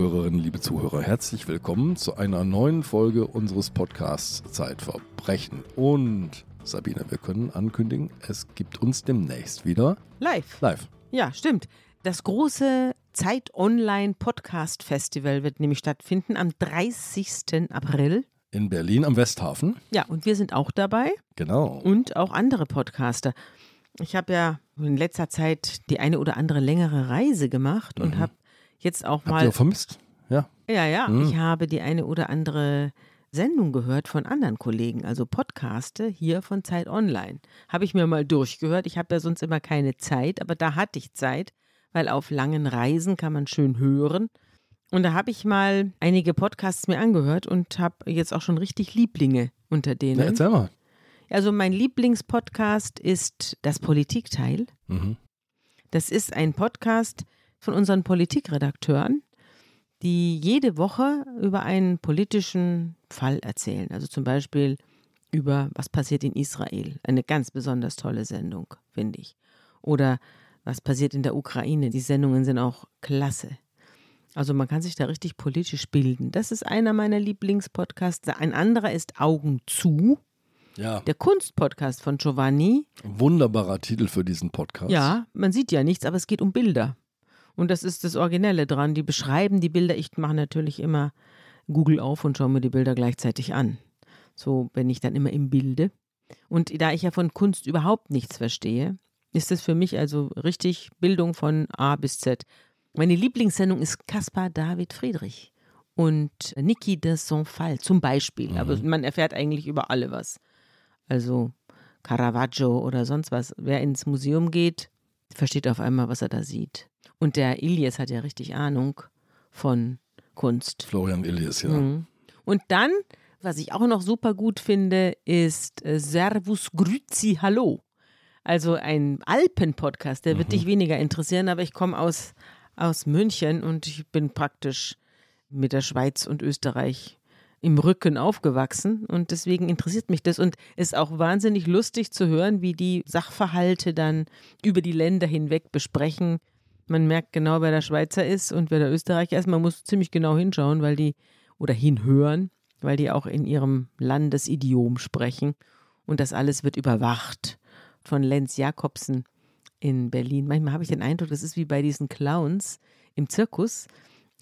Liebe Zuhörerinnen, liebe Zuhörer, herzlich willkommen zu einer neuen Folge unseres Podcasts Zeitverbrechen. Und Sabine, wir können ankündigen, es gibt uns demnächst wieder Live. live. Ja, stimmt. Das große Zeit Online Podcast Festival wird nämlich stattfinden am 30. April. In Berlin am Westhafen. Ja, und wir sind auch dabei Genau. und auch andere Podcaster. Ich habe ja in letzter Zeit die eine oder andere längere Reise gemacht und habe jetzt auch Habt ihr mal. auch vermisst? Ja. Ja, ja, Mhm. ich habe die eine oder andere Sendung gehört von anderen Kollegen, also Podcaste hier von Zeit Online. Habe ich mir mal durchgehört. Ich habe ja sonst immer keine Zeit, aber da hatte ich Zeit, weil auf langen Reisen kann man schön hören. Und da habe ich mal einige Podcasts mir angehört und habe jetzt auch schon richtig Lieblinge unter denen. erzähl mal. Also mein Lieblingspodcast ist das Politikteil. Mhm. Das ist ein Podcast von unseren Politikredakteuren, die jede Woche über einen politischen Fall erzählen. Also zum Beispiel über was passiert in Israel. Eine ganz besonders tolle Sendung, finde ich. Oder was passiert in der Ukraine. Die Sendungen sind auch klasse. Also man kann sich da richtig politisch bilden. Das ist einer meiner Lieblingspodcasts. Ein anderer ist Augen zu, Ja. der Kunstpodcast von Giovanni. Wunderbarer Titel für diesen Podcast. Ja, man sieht ja nichts, aber es geht um Bilder. Und das ist das Originelle dran. Die beschreiben die Bilder. Ich mache natürlich immer Google auf und schaue mir die Bilder gleichzeitig an. So bin ich dann immer im Bilde. Und da ich ja von Kunst überhaupt nichts verstehe, ist es für mich also richtig Bildung von A bis Z. Meine Lieblingssendung ist Caspar David Friedrich und Niki de Sonfall zum Beispiel. Aber man erfährt eigentlich über alle was. Also Caravaggio oder sonst was. Wer ins Museum geht, versteht auf einmal, was er da sieht. Und der Ilias hat ja richtig Ahnung von Kunst. Florian Illies, ja. Mhm. Und dann, was ich auch noch super gut finde, ist äh, Servus Grüzi Hallo. Also ein Alpen-Podcast, der wird dich weniger interessieren, aber ich komme aus, aus München und ich bin praktisch mit der Schweiz und Österreich im Rücken aufgewachsen und deswegen interessiert mich das und ist auch wahnsinnig lustig zu hören, wie die Sachverhalte dann über die Länder hinweg besprechen. Man merkt genau, wer der Schweizer ist und wer der Österreicher ist. Man muss ziemlich genau hinschauen, weil die oder hinhören, weil die auch in ihrem Landesidiom sprechen und das alles wird überwacht von Lenz Jakobsen in Berlin. Manchmal habe ich den Eindruck, das ist wie bei diesen Clowns im Zirkus,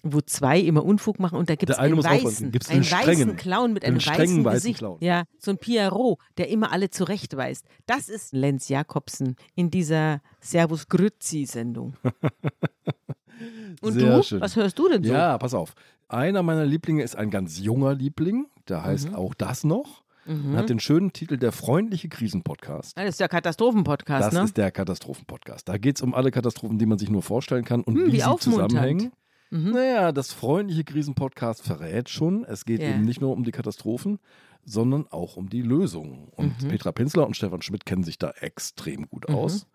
wo zwei immer Unfug machen und da gibt es einen weißen, Gibt's einen den weißen Clown mit einem weißen weißen Gesicht. Clown. Ja, so ein Pierrot, der immer alle zurechtweist. Das ist Lenz Jakobsen in dieser Servus Grützi-Sendung. Und Sehr du? schön. Was hörst du denn so? Ja, pass auf. Einer meiner Lieblinge ist ein ganz junger Liebling, der heißt Mhm. auch das noch. Und hat den schönen Titel Der freundliche Krisenpodcast. Das ist der Katastrophenpodcast, Das ne? ist der Katastrophenpodcast. Da geht es um alle Katastrophen, die man sich nur vorstellen kann und Hm, wie, wie sie zusammenhängen. Mhm. Naja, das freundliche Krisenpodcast verrät schon, es geht Ja. eben nicht nur um die Katastrophen, sondern auch um die Lösungen. Und Mhm. Petra Pinzler und Stefan Schmidt kennen sich da extrem gut aus.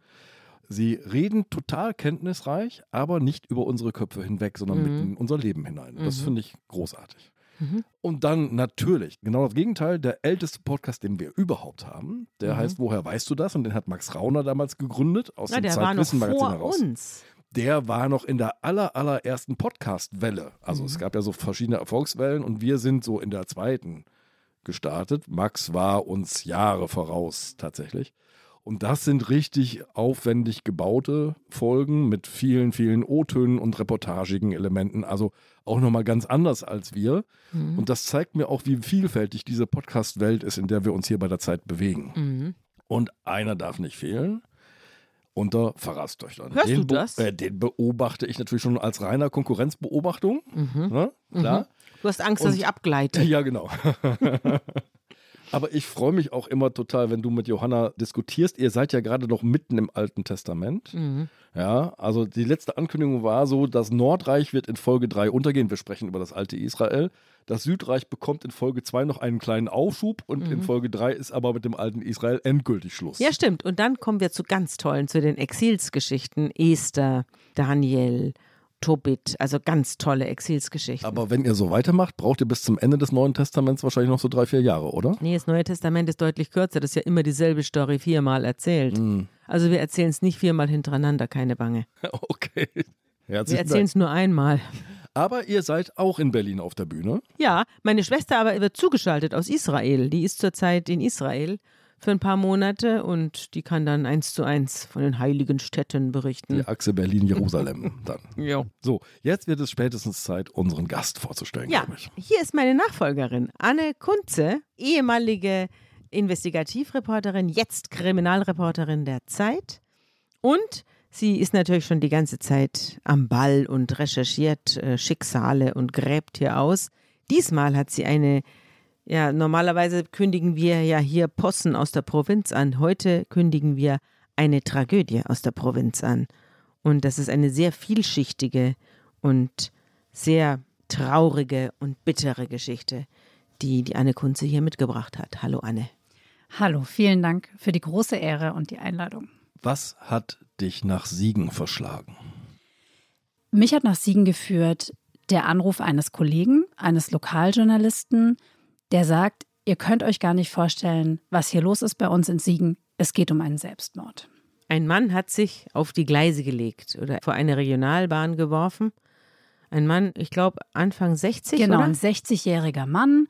Sie reden total kenntnisreich, aber nicht über unsere Köpfe hinweg, sondern Mhm. mit in unser Leben hinein. Das Mhm. finde ich großartig. Mhm. Und dann natürlich, genau das Gegenteil, der älteste Podcast, den wir überhaupt haben, der Mhm. heißt Woher weißt du das? Und den hat Max Rauner damals gegründet aus Ja, dem der war noch Zeitwissen-Magazin heraus. uns. Der war noch in der aller, allerersten Podcast-Welle. Also Mhm. es gab ja so verschiedene Erfolgswellen und wir sind so in der zweiten gestartet. Max war uns Jahre voraus tatsächlich. Und das sind richtig aufwendig gebaute Folgen mit vielen, vielen O-Tönen und reportagigen Elementen. Also auch nochmal ganz anders als wir. Mhm. Und das zeigt mir auch, wie vielfältig diese Podcast-Welt ist, in der wir uns hier bei der Zeit bewegen. Mhm. Und einer darf nicht fehlen. Unter Pfarrerstöchtern. Hörst den du das? Äh, den beobachte ich natürlich schon als reiner Konkurrenzbeobachtung. Mhm. Ne? Klar. Du hast Angst, dass Und- ich abgleite. Ja, genau. Aber ich freue mich auch immer total, wenn du mit Johanna diskutierst. Ihr seid ja gerade noch mitten im Alten Testament. Mhm. Ja, also die letzte Ankündigung war so, das Nordreich wird in Folge 3 untergehen. Wir sprechen über das alte Israel. Das Südreich bekommt in Folge 2 noch einen kleinen Aufschub und in Folge 3 ist aber mit dem alten Israel endgültig Schluss. Ja, stimmt. Und dann kommen wir zu ganz tollen, zu den Exilsgeschichten. Esther, Daniel, Tobit, also ganz tolle Exilsgeschichten. Aber wenn ihr so weitermacht, braucht ihr bis zum Ende des Neuen Testaments wahrscheinlich noch so drei, vier Jahre, oder? Nee, das Neue Testament ist deutlich kürzer. Das ist ja immer dieselbe Story viermal erzählt. Hm. Also wir erzählen es nicht viermal hintereinander, keine Bange. Okay. Wir Herzlichen erzählen Dank. es nur einmal. Aber ihr seid auch in Berlin auf der Bühne. Ja, meine Schwester aber wird zugeschaltet aus Israel. Die ist zurzeit in Israel für ein paar Monate und die kann dann eins zu eins von den heiligen Städten berichten. Die Achse Berlin-Jerusalem dann. Ja. So, jetzt wird es spätestens Zeit, unseren Gast vorzustellen, Ja, hier ist meine Nachfolgerin, Anne Kunze, ehemalige Investigativreporterin, jetzt Kriminalreporterin der Zeit. Und sie ist natürlich schon die ganze Zeit am Ball und recherchiert äh, Schicksale und gräbt hier aus. Diesmal hat sie eine, ja, normalerweise kündigen wir ja hier Possen aus der Provinz an. Heute kündigen wir eine Tragödie aus der Provinz an. Und das ist eine sehr vielschichtige und sehr traurige und bittere Geschichte, die die Anne Kunze hier mitgebracht hat. Hallo Anne. Hallo, vielen Dank für die große Ehre und die Einladung. Was hat dich nach Siegen verschlagen? Mich hat nach Siegen geführt der Anruf eines Kollegen, eines Lokaljournalisten, der sagt, ihr könnt euch gar nicht vorstellen, was hier los ist bei uns in Siegen. Es geht um einen Selbstmord. Ein Mann hat sich auf die Gleise gelegt oder vor eine Regionalbahn geworfen. Ein Mann, ich glaube Anfang 60, Genau, oder? ein 60-jähriger Mann.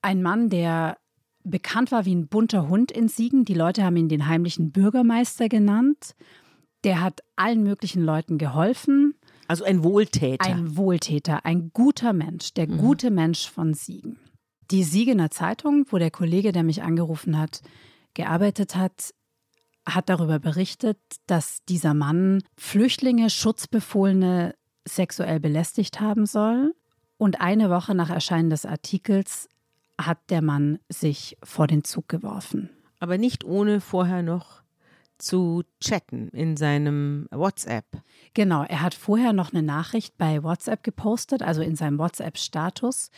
Ein Mann, der bekannt war wie ein bunter Hund in Siegen. Die Leute haben ihn den heimlichen Bürgermeister genannt. Der hat allen möglichen Leuten geholfen. Also ein Wohltäter. Ein Wohltäter, ein guter Mensch, der gute Mensch von Siegen. Die Siegener Zeitung, wo der Kollege, der mich angerufen hat, gearbeitet hat, hat darüber berichtet, dass dieser Mann Flüchtlinge, Schutzbefohlene sexuell belästigt haben soll. Und eine Woche nach Erscheinen des Artikels hat der Mann sich vor den Zug geworfen. aber nicht ohne vorher noch zu chatten in seinem WhatsApp. Genau, er hat vorher noch eine Nachricht bei WhatsApp gepostet, also in seinem WhatsApp-Status.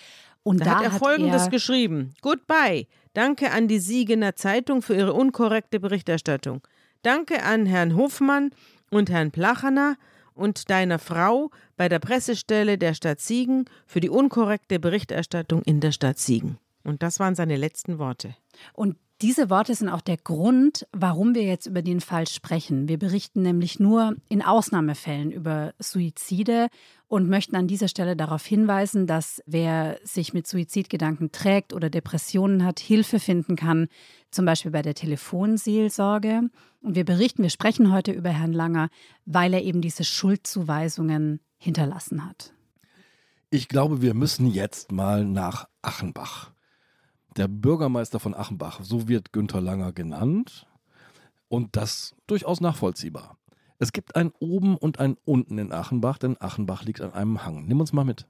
Und Da, da, hat er Folgendes er, geschrieben. Goodbye. Danke an die Siegener Zeitung für ihre unkorrekte Berichterstattung. Danke an Herrn Hofmann und Herrn Plachaner und deiner Frau bei der Pressestelle der Stadt Siegen für die unkorrekte Berichterstattung in der Stadt Siegen. Und das waren seine letzten Worte. Und diese Worte sind auch der Grund, warum wir jetzt über den Fall sprechen. Wir berichten nämlich nur in Ausnahmefällen über Suizide und möchten an dieser Stelle darauf hinweisen, dass wer sich mit Suizidgedanken trägt oder Depressionen hat, Hilfe finden kann, zum Beispiel bei der Telefonseelsorge. Und wir berichten, wir sprechen heute über Herrn Langer, weil er eben diese Schuldzuweisungen hinterlassen hat. Ich glaube, wir müssen jetzt mal nach Achenbach. Der Bürgermeister von Achenbach, so wird Günther Langer genannt. Und das durchaus nachvollziehbar. Es gibt ein Oben und ein Unten in Achenbach, denn Achenbach liegt an einem Hang. Nimm uns mal mit.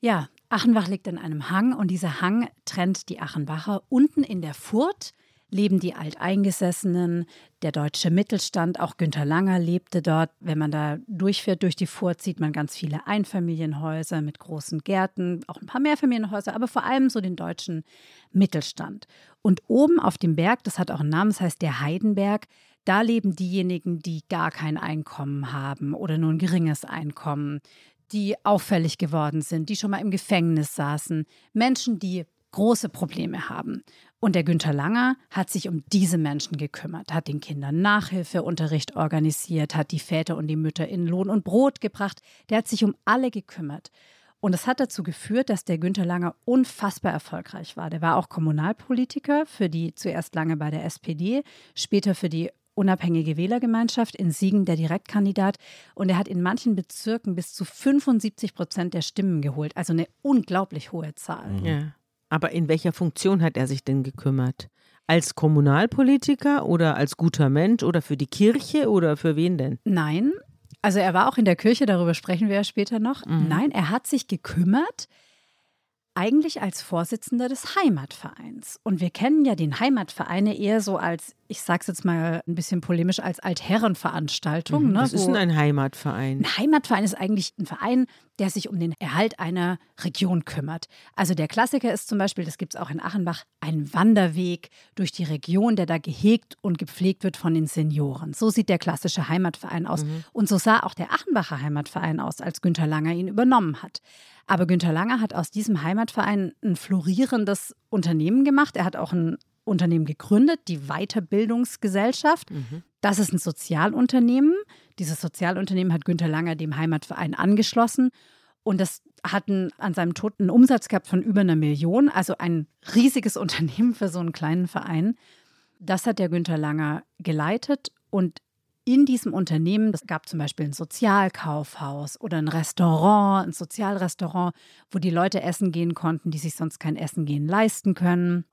Ja, Achenbach liegt an einem Hang und dieser Hang trennt die Achenbacher. Unten in der Furt leben die Alteingesessenen, der deutsche Mittelstand, auch Günter Langer lebte dort. Wenn man da durchfährt durch die Furt, sieht man ganz viele Einfamilienhäuser mit großen Gärten, auch ein paar Mehrfamilienhäuser, aber vor allem so den deutschen Mittelstand. Und oben auf dem Berg, das hat auch einen Namen, das heißt der Heidenberg, da leben diejenigen, die gar kein Einkommen haben oder nur ein geringes Einkommen, die auffällig geworden sind, die schon mal im Gefängnis saßen, Menschen, die große Probleme haben. Und der Günther Langer hat sich um diese Menschen gekümmert, hat den Kindern Nachhilfeunterricht organisiert, hat die Väter und die Mütter in Lohn und Brot gebracht. Der hat sich um alle gekümmert. Und das hat dazu geführt, dass der Günther Langer unfassbar erfolgreich war. Der war auch Kommunalpolitiker für die zuerst lange bei der SPD, später für die unabhängige Wählergemeinschaft in Siegen der Direktkandidat. Und er hat in manchen Bezirken bis zu 75 Prozent der Stimmen geholt. Also eine unglaublich hohe Zahl. Ja. Aber in welcher Funktion hat er sich denn gekümmert? Als Kommunalpolitiker oder als guter Mensch oder für die Kirche oder für wen denn? Nein, also er war auch in der Kirche, darüber sprechen wir ja später noch. Nein, er hat sich gekümmert, eigentlich als Vorsitzender des Heimatvereins. Und wir kennen ja den Heimatvereine eher so als, ich sag's jetzt mal ein bisschen polemisch, als Altherrenveranstaltung. Ne, Was ist denn ein Heimatverein? Ein Heimatverein ist eigentlich ein Verein, der sich um den Erhalt einer Region kümmert. Also der Klassiker ist zum Beispiel, das gibt es auch in Achenbach, ein Wanderweg durch die Region, der da gehegt und gepflegt wird von den Senioren. So sieht der klassische Heimatverein aus. Und so sah auch der Achenbacher Heimatverein aus, als Günter Langer ihn übernommen hat. Aber Günter Langer hat aus diesem Heimatverein ein florierendes Unternehmen gemacht. Er hat auch ein Unternehmen gegründet, die Weiterbildungsgesellschaft. Das ist ein Sozialunternehmen. Dieses Sozialunternehmen hat Günter Langer dem Heimatverein angeschlossen. Und das hatten an seinem Tod einen Umsatz gehabt von über einer Million, also ein riesiges Unternehmen für so einen kleinen Verein. Das hat der Günther Langer geleitet und in diesem Unternehmen, es gab zum Beispiel ein Sozialkaufhaus oder ein Restaurant, ein Sozialrestaurant, wo die Leute essen gehen konnten, die sich sonst kein Essen gehen leisten können.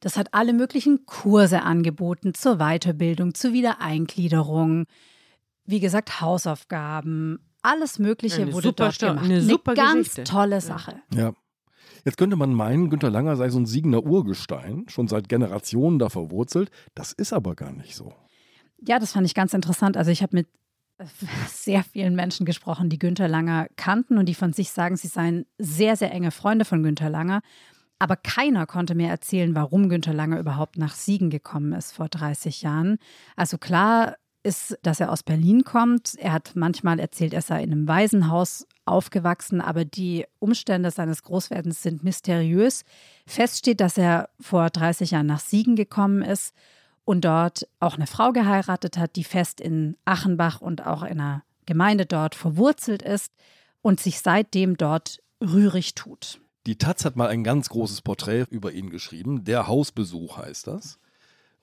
Das hat alle möglichen Kurse angeboten zur Weiterbildung, zur Wiedereingliederung, wie gesagt, Hausaufgaben, alles Mögliche Eine wurde super dort gemacht. eine super ganz Geschichte. tolle. Sache. Ja. Jetzt könnte man meinen, Günter Langer sei so ein siegender Urgestein, schon seit Generationen da verwurzelt. Das ist aber gar nicht so. Ja, das fand ich ganz interessant. Also ich habe mit äh, sehr vielen Menschen gesprochen, die Günther Langer kannten und die von sich sagen, sie seien sehr, sehr enge Freunde von Günther Langer. Aber keiner konnte mir erzählen, warum Günther Langer überhaupt nach Siegen gekommen ist vor 30 Jahren. Also klar ist, dass er aus Berlin kommt. Er hat manchmal erzählt, er sei in einem Waisenhaus aufgewachsen, aber die Umstände seines Großwerdens sind mysteriös. Fest steht, dass er vor 30 Jahren nach Siegen gekommen ist und dort auch eine Frau geheiratet hat, die fest in Achenbach und auch in einer Gemeinde dort verwurzelt ist und sich seitdem dort rührig tut. Die Taz hat mal ein ganz großes Porträt über ihn geschrieben. Der Hausbesuch heißt das.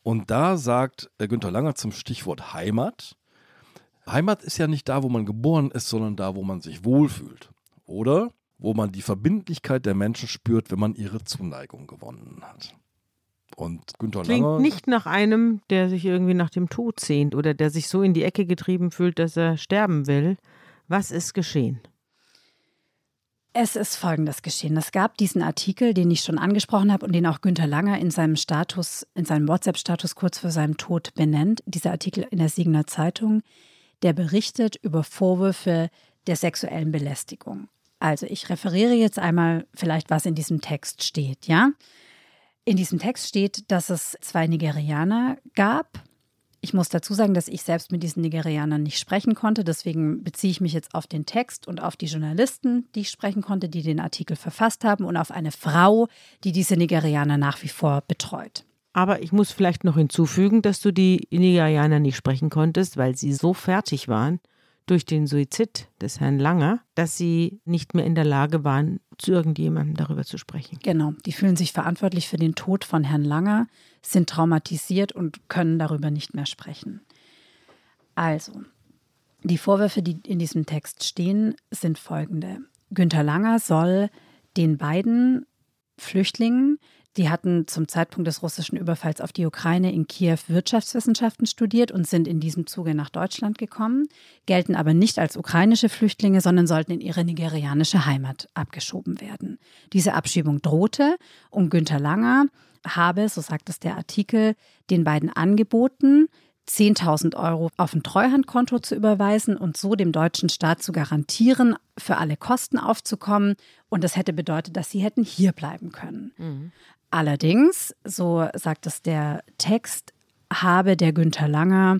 Und da sagt äh, Günter Langer zum Stichwort Heimat. Heimat ist ja nicht da, wo man geboren ist, sondern da, wo man sich wohlfühlt. Oder wo man die Verbindlichkeit der Menschen spürt, wenn man ihre Zuneigung gewonnen hat. Und Günter Klingt Langer. nicht nach einem, der sich irgendwie nach dem Tod sehnt oder der sich so in die Ecke getrieben fühlt, dass er sterben will. Was ist geschehen? Es ist Folgendes geschehen. Es gab diesen Artikel, den ich schon angesprochen habe und den auch Günther Langer in seinem Status, in seinem WhatsApp-Status kurz vor seinem Tod benennt. Dieser Artikel in der Siegener Zeitung, der berichtet über Vorwürfe der sexuellen Belästigung. Also ich referiere jetzt einmal vielleicht, was in diesem Text steht, ja? In diesem Text steht, dass es zwei Nigerianer gab. Ich muss dazu sagen, dass ich selbst mit diesen Nigerianern nicht sprechen konnte. Deswegen beziehe ich mich jetzt auf den Text und auf die Journalisten, die ich sprechen konnte, die den Artikel verfasst haben und auf eine Frau, die diese Nigerianer nach wie vor betreut. Aber ich muss vielleicht noch hinzufügen, dass du die Nigerianer nicht sprechen konntest, weil sie so fertig waren durch den Suizid des Herrn Langer, dass sie nicht mehr in der Lage waren, zu irgendjemandem darüber zu sprechen. Genau, die fühlen sich verantwortlich für den Tod von Herrn Langer, sind traumatisiert und können darüber nicht mehr sprechen. Also, die Vorwürfe, die in diesem Text stehen, sind folgende. Günther Langer soll den beiden Flüchtlingen, die hatten zum Zeitpunkt des russischen Überfalls auf die Ukraine in Kiew Wirtschaftswissenschaften studiert und sind in diesem Zuge nach Deutschland gekommen, gelten aber nicht als ukrainische Flüchtlinge, sondern sollten in ihre nigerianische Heimat abgeschoben werden. Diese Abschiebung drohte und Günther Langer habe, so sagt es der Artikel, den beiden angeboten, 10.000 Euro auf ein Treuhandkonto zu überweisen und so dem deutschen Staat zu garantieren, für alle Kosten aufzukommen. Und das hätte bedeutet, dass sie hätten hier bleiben können. Allerdings, so sagt es der Text, habe der Günther Langer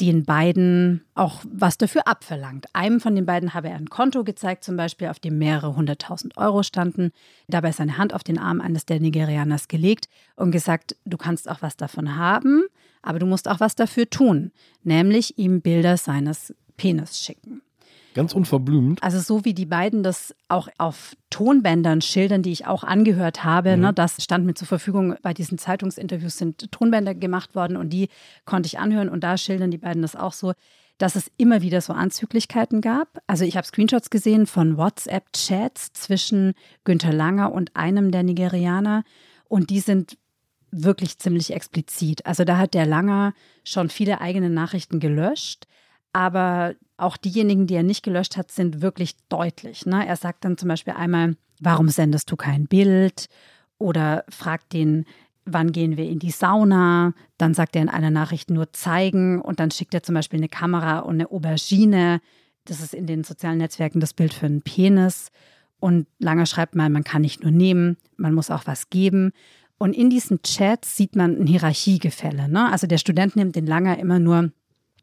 den beiden auch was dafür abverlangt. Einem von den beiden habe er ein Konto gezeigt, zum Beispiel, auf dem mehrere hunderttausend Euro standen, dabei seine Hand auf den Arm eines der Nigerianers gelegt und gesagt, du kannst auch was davon haben, aber du musst auch was dafür tun, nämlich ihm Bilder seines Penis schicken. Ganz unverblümt. Also so wie die beiden das auch auf Tonbändern schildern, die ich auch angehört habe, ne, das stand mir zur Verfügung. Bei diesen Zeitungsinterviews sind Tonbänder gemacht worden und die konnte ich anhören und da schildern die beiden das auch so, dass es immer wieder so Anzüglichkeiten gab. Also ich habe Screenshots gesehen von WhatsApp-Chats zwischen Günther Langer und einem der Nigerianer und die sind wirklich ziemlich explizit. Also da hat der Langer schon viele eigene Nachrichten gelöscht, aber auch diejenigen, die er nicht gelöscht hat, sind wirklich deutlich. Ne? Er sagt dann zum Beispiel einmal, warum sendest du kein Bild? Oder fragt den, wann gehen wir in die Sauna? Dann sagt er in einer Nachricht nur zeigen und dann schickt er zum Beispiel eine Kamera und eine Aubergine. Das ist in den sozialen Netzwerken das Bild für einen Penis. Und Langer schreibt mal, man kann nicht nur nehmen, man muss auch was geben. Und in diesen Chats sieht man ein Hierarchiegefälle. Ne? Also der Student nimmt den Langer immer nur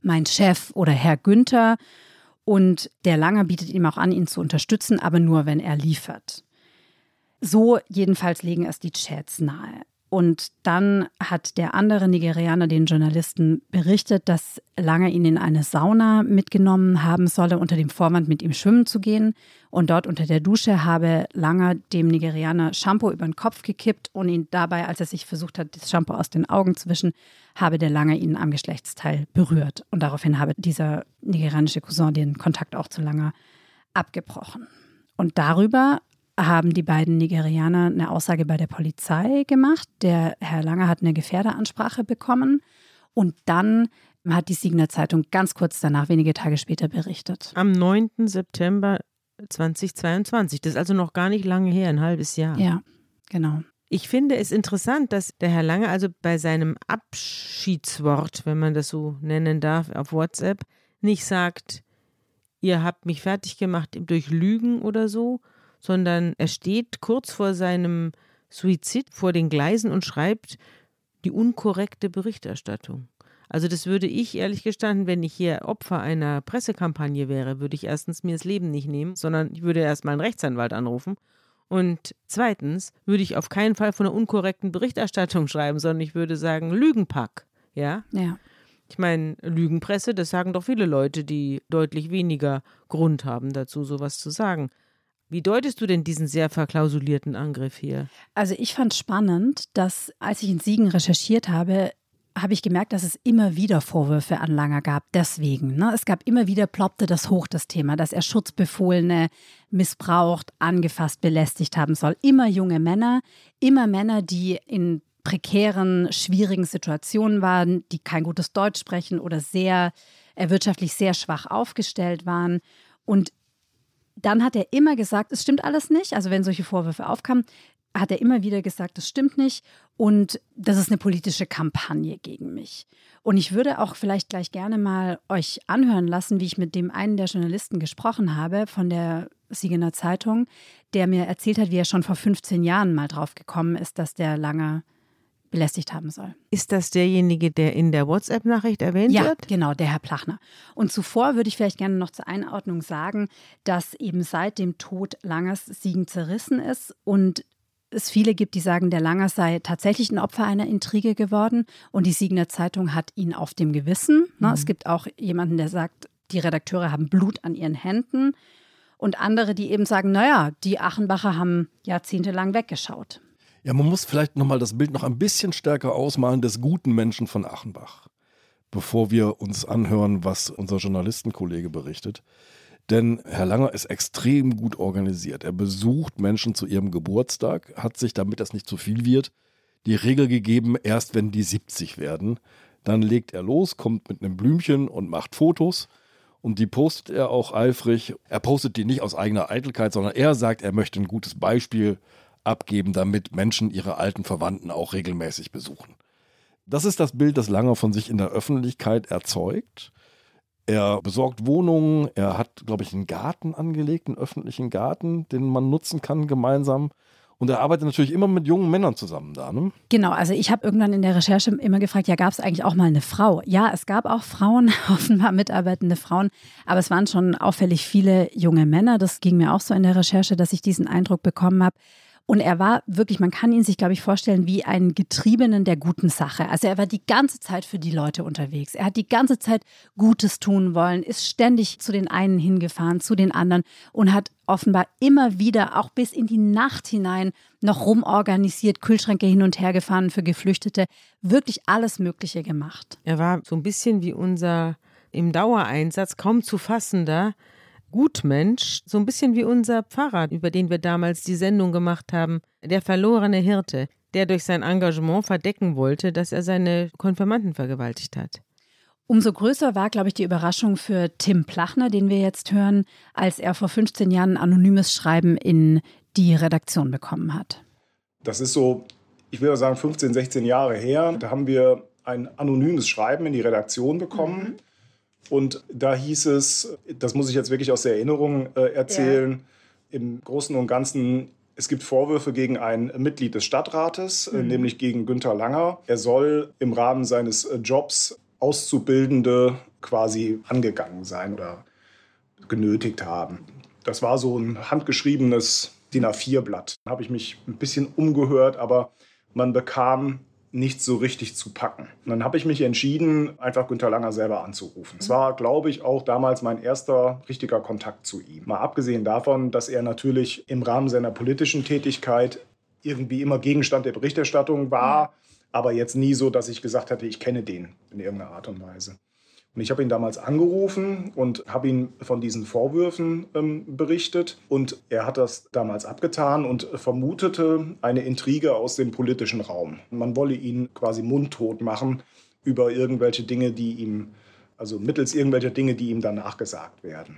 mein Chef oder Herr Günther. Und der Langer bietet ihm auch an, ihn zu unterstützen, aber nur, wenn er liefert. So jedenfalls legen es die Chats nahe. Und dann hat der andere Nigerianer den Journalisten berichtet, dass Lange ihn in eine Sauna mitgenommen haben solle, unter dem Vorwand, mit ihm schwimmen zu gehen. Und dort unter der Dusche habe Lange dem Nigerianer Shampoo über den Kopf gekippt und ihn dabei, als er sich versucht hat, das Shampoo aus den Augen zu wischen, habe der Lange ihn am Geschlechtsteil berührt. Und daraufhin habe dieser nigerianische Cousin den Kontakt auch zu Lange abgebrochen. Und darüber haben die beiden Nigerianer eine Aussage bei der Polizei gemacht. Der Herr Lange hat eine Gefährderansprache bekommen und dann hat die Signer Zeitung ganz kurz danach, wenige Tage später, berichtet. Am 9. September 2022. Das ist also noch gar nicht lange her, ein halbes Jahr. Ja, genau. Ich finde es interessant, dass der Herr Lange also bei seinem Abschiedswort, wenn man das so nennen darf, auf WhatsApp nicht sagt, ihr habt mich fertig gemacht durch Lügen oder so, sondern er steht kurz vor seinem Suizid vor den Gleisen und schreibt die unkorrekte Berichterstattung. Also das würde ich ehrlich gestanden, wenn ich hier Opfer einer Pressekampagne wäre, würde ich erstens mir das Leben nicht nehmen, sondern ich würde erstmal einen Rechtsanwalt anrufen. Und zweitens würde ich auf keinen Fall von einer unkorrekten Berichterstattung schreiben, sondern ich würde sagen Lügenpack. Ja? Ja. Ich meine, Lügenpresse, das sagen doch viele Leute, die deutlich weniger Grund haben dazu, sowas zu sagen. Wie deutest du denn diesen sehr verklausulierten Angriff hier? Also ich fand spannend, dass als ich in Siegen recherchiert habe, habe ich gemerkt, dass es immer wieder Vorwürfe an Langer gab. Deswegen, ne? es gab immer wieder ploppte das hoch das Thema, dass er Schutzbefohlene missbraucht, angefasst, belästigt haben soll. Immer junge Männer, immer Männer, die in prekären, schwierigen Situationen waren, die kein gutes Deutsch sprechen oder sehr äh, wirtschaftlich sehr schwach aufgestellt waren. Und dann hat er immer gesagt, es stimmt alles nicht. Also wenn solche Vorwürfe aufkamen, hat er immer wieder gesagt, das stimmt nicht und das ist eine politische Kampagne gegen mich. Und ich würde auch vielleicht gleich gerne mal euch anhören lassen, wie ich mit dem einen der Journalisten gesprochen habe von der Siegener Zeitung, der mir erzählt hat, wie er schon vor 15 Jahren mal drauf gekommen ist, dass der lange belästigt haben soll. Ist das derjenige, der in der WhatsApp-Nachricht erwähnt ja, wird? Ja, genau, der Herr Plachner. Und zuvor würde ich vielleicht gerne noch zur Einordnung sagen, dass eben seit dem Tod Langers Siegen zerrissen ist und es viele gibt, die sagen, der Langer sei tatsächlich ein Opfer einer Intrige geworden und die Siegener Zeitung hat ihn auf dem Gewissen. Ne? Mhm. Es gibt auch jemanden, der sagt, die Redakteure haben Blut an ihren Händen und andere, die eben sagen, naja, die Achenbacher haben jahrzehntelang weggeschaut. Ja, man muss vielleicht nochmal das Bild noch ein bisschen stärker ausmalen des guten Menschen von Achenbach, bevor wir uns anhören, was unser Journalistenkollege berichtet. Denn Herr Langer ist extrem gut organisiert. Er besucht Menschen zu ihrem Geburtstag, hat sich, damit das nicht zu viel wird, die Regel gegeben, erst wenn die 70 werden. Dann legt er los, kommt mit einem Blümchen und macht Fotos. Und die postet er auch eifrig. Er postet die nicht aus eigener Eitelkeit, sondern er sagt, er möchte ein gutes Beispiel abgeben, damit Menschen ihre alten Verwandten auch regelmäßig besuchen. Das ist das Bild, das Langer von sich in der Öffentlichkeit erzeugt. Er besorgt Wohnungen, er hat, glaube ich, einen Garten angelegt, einen öffentlichen Garten, den man nutzen kann gemeinsam. Und er arbeitet natürlich immer mit jungen Männern zusammen da, ne? Genau, also ich habe irgendwann in der Recherche immer gefragt, ja, gab es eigentlich auch mal eine Frau? Ja, es gab auch Frauen, offenbar mitarbeitende Frauen, aber es waren schon auffällig viele junge Männer. Das ging mir auch so in der Recherche, dass ich diesen Eindruck bekommen habe. Und er war wirklich, man kann ihn sich, glaube ich, vorstellen wie einen Getriebenen der guten Sache. Also er war die ganze Zeit für die Leute unterwegs. Er hat die ganze Zeit Gutes tun wollen, ist ständig zu den einen hingefahren, zu den anderen und hat offenbar immer wieder, auch bis in die Nacht hinein, noch rumorganisiert, Kühlschränke hin und her gefahren für Geflüchtete, wirklich alles Mögliche gemacht. Er war so ein bisschen wie unser im Dauereinsatz kaum zu fassender Gutmensch, so ein bisschen wie unser Pfarrer, über den wir damals die Sendung gemacht haben, der verlorene Hirte, der durch sein Engagement verdecken wollte, dass er seine Konfirmanden vergewaltigt hat. Umso größer war, glaube ich, die Überraschung für Tim Plachner, den wir jetzt hören, als er vor 15 Jahren ein anonymes Schreiben in die Redaktion bekommen hat. Das ist so, ich will sagen, 15, 16 Jahre her. Da haben wir ein anonymes Schreiben in die Redaktion bekommen. Mhm und da hieß es, das muss ich jetzt wirklich aus der Erinnerung äh, erzählen, ja. im Großen und Ganzen, es gibt Vorwürfe gegen ein Mitglied des Stadtrates, äh, mhm. nämlich gegen Günther Langer. Er soll im Rahmen seines äh, Jobs Auszubildende quasi angegangen sein oder genötigt haben. Das war so ein handgeschriebenes DIN A4-Blatt. Da habe ich mich ein bisschen umgehört, aber man bekam nicht so richtig zu packen. Und dann habe ich mich entschieden, einfach Günter Langer selber anzurufen. Es war, glaube ich, auch damals mein erster richtiger Kontakt zu ihm. Mal abgesehen davon, dass er natürlich im Rahmen seiner politischen Tätigkeit irgendwie immer Gegenstand der Berichterstattung war, aber jetzt nie so, dass ich gesagt hatte, ich kenne den in irgendeiner Art und Weise. Und ich habe ihn damals angerufen und habe ihn von diesen Vorwürfen ähm, berichtet. Und er hat das damals abgetan und vermutete eine Intrige aus dem politischen Raum. Man wolle ihn quasi mundtot machen über irgendwelche Dinge, die ihm, also mittels irgendwelcher Dinge, die ihm danach gesagt werden.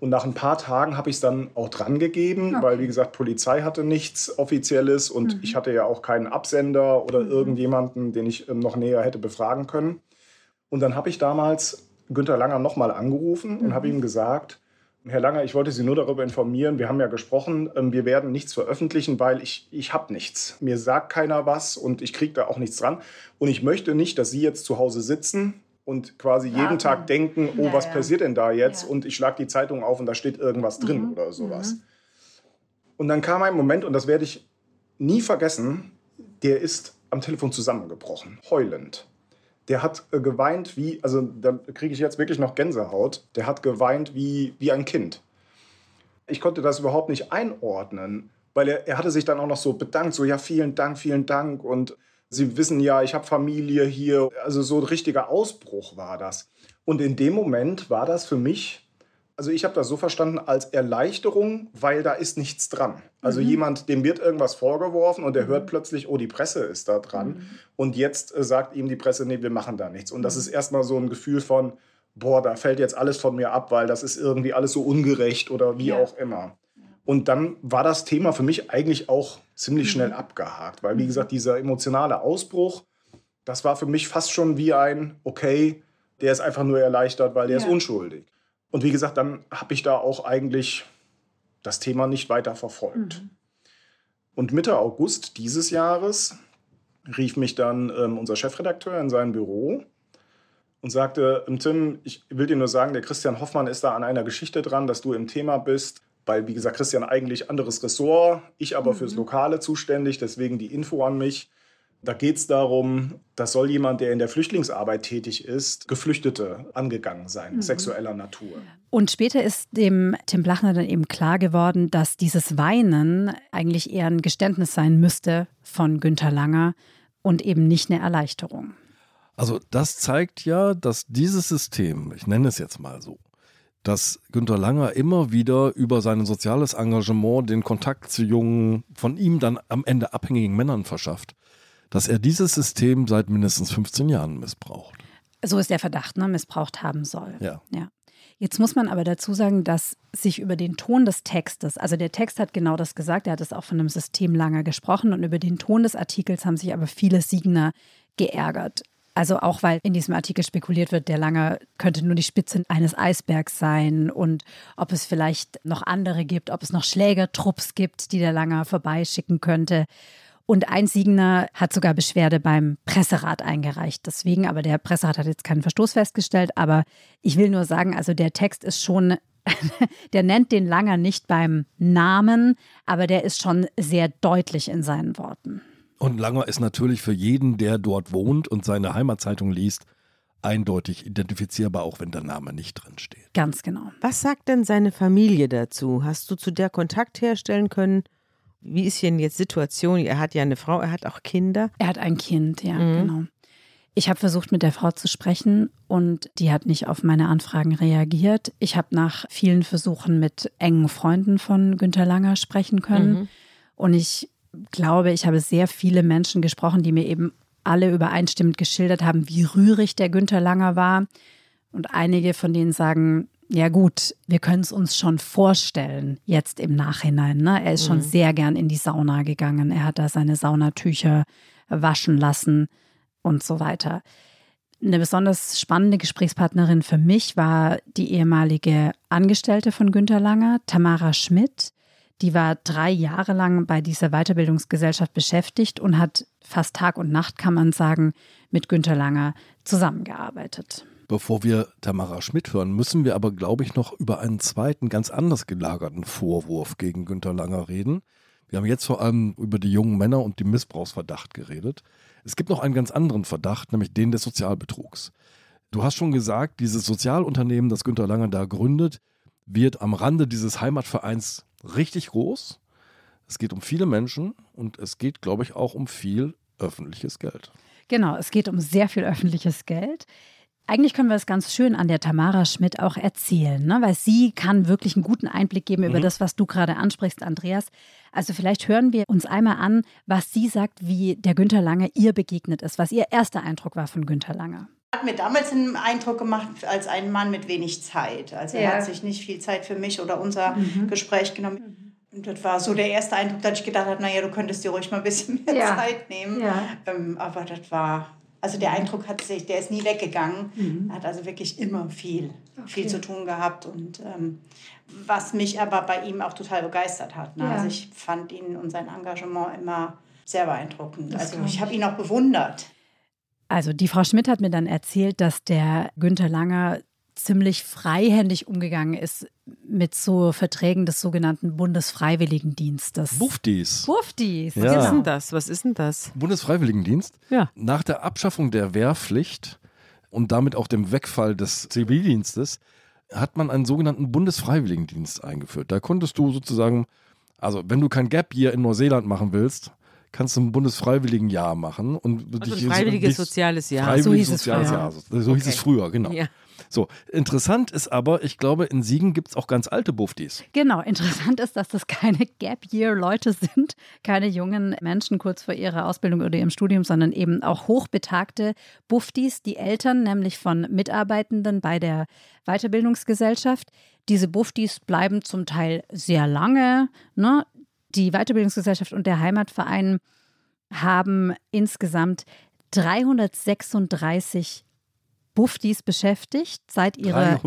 Und nach ein paar Tagen habe ich es dann auch drangegeben, okay. weil, wie gesagt, Polizei hatte nichts Offizielles und mhm. ich hatte ja auch keinen Absender oder mhm. irgendjemanden, den ich ähm, noch näher hätte befragen können. Und dann habe ich damals Günter Langer nochmal angerufen und mhm. habe ihm gesagt, Herr Langer, ich wollte Sie nur darüber informieren, wir haben ja gesprochen, ähm, wir werden nichts veröffentlichen, weil ich, ich habe nichts. Mir sagt keiner was und ich kriege da auch nichts dran. Und ich möchte nicht, dass Sie jetzt zu Hause sitzen und quasi Warten. jeden Tag denken, oh, ja, was ja. passiert denn da jetzt? Ja. Und ich schlage die Zeitung auf und da steht irgendwas mhm. drin oder sowas. Mhm. Und dann kam ein Moment, und das werde ich nie vergessen, der ist am Telefon zusammengebrochen, heulend der hat äh, geweint wie, also da kriege ich jetzt wirklich noch Gänsehaut, der hat geweint wie, wie ein Kind. Ich konnte das überhaupt nicht einordnen, weil er, er hatte sich dann auch noch so bedankt, so ja, vielen Dank, vielen Dank und Sie wissen ja, ich habe Familie hier. Also so ein richtiger Ausbruch war das. Und in dem Moment war das für mich also ich habe das so verstanden als Erleichterung, weil da ist nichts dran. Also mhm. jemand, dem wird irgendwas vorgeworfen und der mhm. hört plötzlich, oh, die Presse ist da dran. Mhm. Und jetzt äh, sagt ihm die Presse, nee, wir machen da nichts. Und das mhm. ist erstmal so ein Gefühl von, boah, da fällt jetzt alles von mir ab, weil das ist irgendwie alles so ungerecht oder wie ja. auch immer. Und dann war das Thema für mich eigentlich auch ziemlich schnell mhm. abgehakt, weil wie gesagt, dieser emotionale Ausbruch, das war für mich fast schon wie ein, okay, der ist einfach nur erleichtert, weil der ja. ist unschuldig. Und wie gesagt, dann habe ich da auch eigentlich das Thema nicht weiter verfolgt. Mhm. Und Mitte August dieses Jahres rief mich dann ähm, unser Chefredakteur in sein Büro und sagte, ähm, Tim, ich will dir nur sagen, der Christian Hoffmann ist da an einer Geschichte dran, dass du im Thema bist. Weil, wie gesagt, Christian eigentlich anderes Ressort, ich aber mhm. fürs Lokale zuständig, deswegen die Info an mich. Da geht es darum, dass soll jemand, der in der Flüchtlingsarbeit tätig ist, Geflüchtete angegangen sein, mhm. sexueller Natur. Und später ist dem Tim Blachner dann eben klar geworden, dass dieses Weinen eigentlich eher ein Geständnis sein müsste von Günter Langer und eben nicht eine Erleichterung. Also das zeigt ja, dass dieses System, ich nenne es jetzt mal so, dass Günter Langer immer wieder über sein soziales Engagement den Kontakt zu jungen, von ihm dann am Ende abhängigen Männern verschafft dass er dieses System seit mindestens 15 Jahren missbraucht. So ist der Verdacht, ne? Missbraucht haben soll. Ja. ja. Jetzt muss man aber dazu sagen, dass sich über den Ton des Textes, also der Text hat genau das gesagt, er hat es auch von einem System lange gesprochen und über den Ton des Artikels haben sich aber viele Siegner geärgert. Also auch weil in diesem Artikel spekuliert wird, der Langer könnte nur die Spitze eines Eisbergs sein und ob es vielleicht noch andere gibt, ob es noch Schlägertrupps gibt, die der Langer vorbeischicken könnte. Und ein Siegner hat sogar Beschwerde beim Presserat eingereicht. Deswegen, aber der Presserat hat jetzt keinen Verstoß festgestellt. Aber ich will nur sagen, also der Text ist schon, der nennt den Langer nicht beim Namen, aber der ist schon sehr deutlich in seinen Worten. Und Langer ist natürlich für jeden, der dort wohnt und seine Heimatzeitung liest, eindeutig identifizierbar, auch wenn der Name nicht drin steht. Ganz genau. Was sagt denn seine Familie dazu? Hast du zu der Kontakt herstellen können? Wie ist hier denn jetzt Situation? Er hat ja eine Frau, er hat auch Kinder. Er hat ein Kind, ja, mhm. genau. Ich habe versucht, mit der Frau zu sprechen und die hat nicht auf meine Anfragen reagiert. Ich habe nach vielen Versuchen mit engen Freunden von Günter Langer sprechen können. Mhm. Und ich glaube, ich habe sehr viele Menschen gesprochen, die mir eben alle übereinstimmend geschildert haben, wie rührig der Günter Langer war. Und einige von denen sagen, ja gut, wir können es uns schon vorstellen, jetzt im Nachhinein. Ne? Er ist mhm. schon sehr gern in die Sauna gegangen. Er hat da seine Saunatücher waschen lassen und so weiter. Eine besonders spannende Gesprächspartnerin für mich war die ehemalige Angestellte von Günter Langer, Tamara Schmidt. Die war drei Jahre lang bei dieser Weiterbildungsgesellschaft beschäftigt und hat fast Tag und Nacht, kann man sagen, mit Günter Langer zusammengearbeitet. Bevor wir Tamara Schmidt hören, müssen wir aber, glaube ich, noch über einen zweiten, ganz anders gelagerten Vorwurf gegen Günter Langer reden. Wir haben jetzt vor allem über die jungen Männer und den Missbrauchsverdacht geredet. Es gibt noch einen ganz anderen Verdacht, nämlich den des Sozialbetrugs. Du hast schon gesagt, dieses Sozialunternehmen, das Günter Lange da gründet, wird am Rande dieses Heimatvereins richtig groß. Es geht um viele Menschen und es geht, glaube ich, auch um viel öffentliches Geld. Genau, es geht um sehr viel öffentliches Geld. Eigentlich können wir es ganz schön an der Tamara Schmidt auch erzählen, ne? weil sie kann wirklich einen guten Einblick geben mhm. über das, was du gerade ansprichst, Andreas. Also vielleicht hören wir uns einmal an, was sie sagt, wie der Günther Lange ihr begegnet ist, was ihr erster Eindruck war von Günther Lange. Hat mir damals einen Eindruck gemacht als ein Mann mit wenig Zeit. Also ja. er hat sich nicht viel Zeit für mich oder unser mhm. Gespräch genommen. Und das war so der erste Eindruck, dass ich gedacht habe, naja, du könntest dir ruhig mal ein bisschen mehr ja. Zeit nehmen. Ja. Ähm, aber das war also der Eindruck hat sich, der ist nie weggegangen. Mhm. Er hat also wirklich immer viel, okay. viel zu tun gehabt und ähm, was mich aber bei ihm auch total begeistert hat. Ne? Ja. Also ich fand ihn und sein Engagement immer sehr beeindruckend. Das also ich habe ihn auch bewundert. Also die Frau Schmidt hat mir dann erzählt, dass der Günther Langer ziemlich freihändig umgegangen ist mit so Verträgen des sogenannten Bundesfreiwilligendienstes. Buftis. Buftis. Ja. Was ist denn das? Was ist denn das? Bundesfreiwilligendienst? Ja. Nach der Abschaffung der Wehrpflicht und damit auch dem Wegfall des Zivildienstes hat man einen sogenannten Bundesfreiwilligendienst eingeführt. Da konntest du sozusagen, also wenn du kein Gap Year in Neuseeland machen willst, kannst du ein Bundesfreiwilligenjahr machen. Und also ein freiwilliges so, soziales Jahr. Freiwilliges so hieß soziales es früher. Jahr. So, so okay. hieß es früher, genau. Ja. So, interessant ist aber, ich glaube, in Siegen gibt es auch ganz alte Buftis. Genau, interessant ist, dass das keine Gap-Year-Leute sind, keine jungen Menschen kurz vor ihrer Ausbildung oder ihrem Studium, sondern eben auch hochbetagte Buftis, die Eltern nämlich von Mitarbeitenden bei der Weiterbildungsgesellschaft. Diese Buftis bleiben zum Teil sehr lange. Ne? Die Weiterbildungsgesellschaft und der Heimatverein haben insgesamt 336 Buftis beschäftigt seit ihrer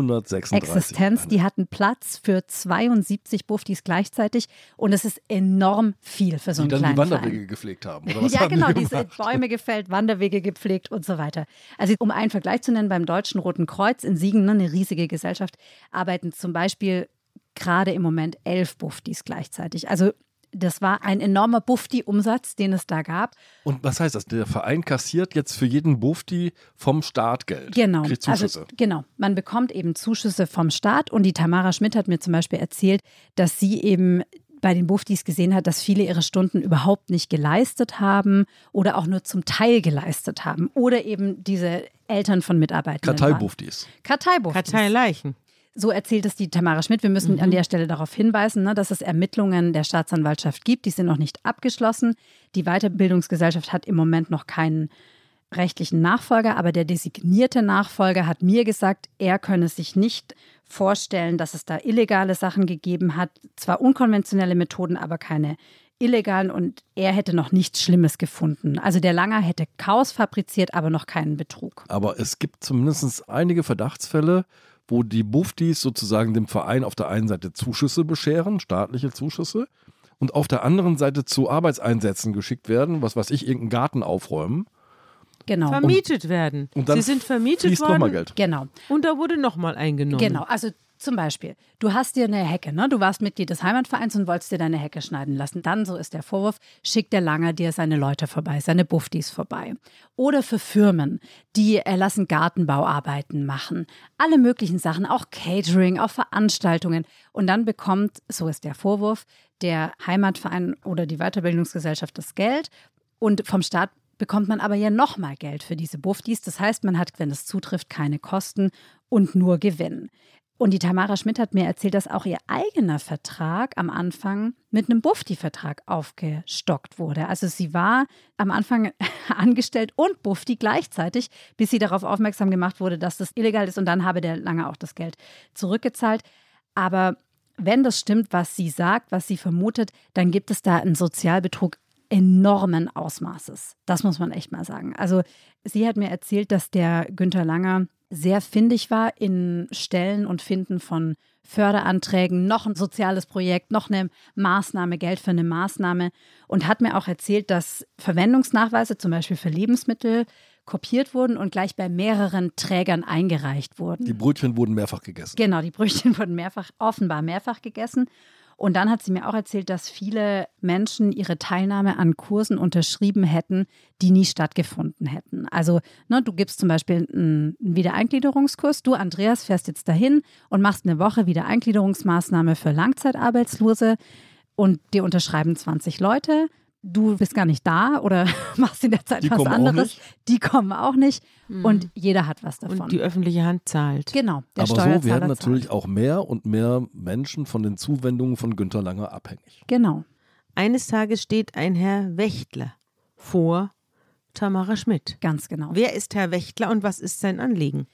Existenz. Die hatten Platz für 72 Buftis gleichzeitig und es ist enorm viel für so einen die dann die Wanderwege Verein. gepflegt haben. Oder was ja, haben genau, die diese Bäume gefällt, Wanderwege gepflegt und so weiter. Also um einen Vergleich zu nennen, beim Deutschen Roten Kreuz in Siegen, ne, eine riesige Gesellschaft, arbeiten zum Beispiel gerade im Moment elf Buftis gleichzeitig. Also das war ein enormer Bufti-Umsatz, den es da gab. Und was heißt das? Der Verein kassiert jetzt für jeden Bufti vom Staat Geld. Genau. Kriegt also Zuschüsse. Also, genau. Man bekommt eben Zuschüsse vom Staat. Und die Tamara Schmidt hat mir zum Beispiel erzählt, dass sie eben bei den Buftis gesehen hat, dass viele ihre Stunden überhaupt nicht geleistet haben oder auch nur zum Teil geleistet haben. Oder eben diese Eltern von Mitarbeitern. Karteibuftis. Karteibuftis. Karteileichen. So erzählt es die Tamara Schmidt. Wir müssen mhm. an der Stelle darauf hinweisen, ne, dass es Ermittlungen der Staatsanwaltschaft gibt. Die sind noch nicht abgeschlossen. Die Weiterbildungsgesellschaft hat im Moment noch keinen rechtlichen Nachfolger, aber der designierte Nachfolger hat mir gesagt, er könne sich nicht vorstellen, dass es da illegale Sachen gegeben hat. Zwar unkonventionelle Methoden, aber keine illegalen und er hätte noch nichts Schlimmes gefunden. Also der Langer hätte Chaos fabriziert, aber noch keinen Betrug. Aber es gibt zumindest einige Verdachtsfälle, wo die Buftis sozusagen dem Verein auf der einen Seite Zuschüsse bescheren, staatliche Zuschüsse, und auf der anderen Seite zu Arbeitseinsätzen geschickt werden, was weiß ich, irgendeinen Garten aufräumen. Genau. Vermietet und, werden. Und dann Sie sind vermietet worden. Nochmal Geld. Genau. Und da wurde nochmal eingenommen. Genau. Also zum Beispiel, du hast dir eine Hecke, ne? du warst Mitglied des Heimatvereins und wolltest dir deine Hecke schneiden lassen. Dann, so ist der Vorwurf, schickt der Langer dir seine Leute vorbei, seine Buftis vorbei. Oder für Firmen, die erlassen Gartenbauarbeiten machen. Alle möglichen Sachen, auch Catering, auch Veranstaltungen. Und dann bekommt, so ist der Vorwurf, der Heimatverein oder die Weiterbildungsgesellschaft das Geld und vom Staat bekommt man aber ja nochmal Geld für diese Buftis. Das heißt, man hat, wenn es zutrifft, keine Kosten und nur Gewinn. Und die Tamara Schmidt hat mir erzählt, dass auch ihr eigener Vertrag am Anfang mit einem Bufti-Vertrag aufgestockt wurde. Also sie war am Anfang angestellt und Bufti gleichzeitig, bis sie darauf aufmerksam gemacht wurde, dass das illegal ist. Und dann habe der lange auch das Geld zurückgezahlt. Aber wenn das stimmt, was sie sagt, was sie vermutet, dann gibt es da einen Sozialbetrug enormen Ausmaßes. Das muss man echt mal sagen. Also sie hat mir erzählt, dass der Günther Langer sehr findig war in Stellen und Finden von Förderanträgen, noch ein soziales Projekt, noch eine Maßnahme, Geld für eine Maßnahme und hat mir auch erzählt, dass Verwendungsnachweise zum Beispiel für Lebensmittel kopiert wurden und gleich bei mehreren Trägern eingereicht wurden. Die Brötchen wurden mehrfach gegessen. Genau, die Brötchen wurden mehrfach, offenbar mehrfach gegessen. Und dann hat sie mir auch erzählt, dass viele Menschen ihre Teilnahme an Kursen unterschrieben hätten, die nie stattgefunden hätten. Also ne, du gibst zum Beispiel einen Wiedereingliederungskurs. Du, Andreas, fährst jetzt dahin und machst eine Woche Wiedereingliederungsmaßnahme für Langzeitarbeitslose und dir unterschreiben 20 Leute du bist gar nicht da oder machst in der Zeit die was anderes. Die kommen auch nicht. Mhm. Und jeder hat was davon. Und die öffentliche Hand zahlt. Genau. Aber so werden natürlich zahlt. auch mehr und mehr Menschen von den Zuwendungen von Günter Langer abhängig. Genau. Eines Tages steht ein Herr Wächtler vor Tamara Schmidt. Ganz genau. Wer ist Herr Wächtler und was ist sein Anliegen?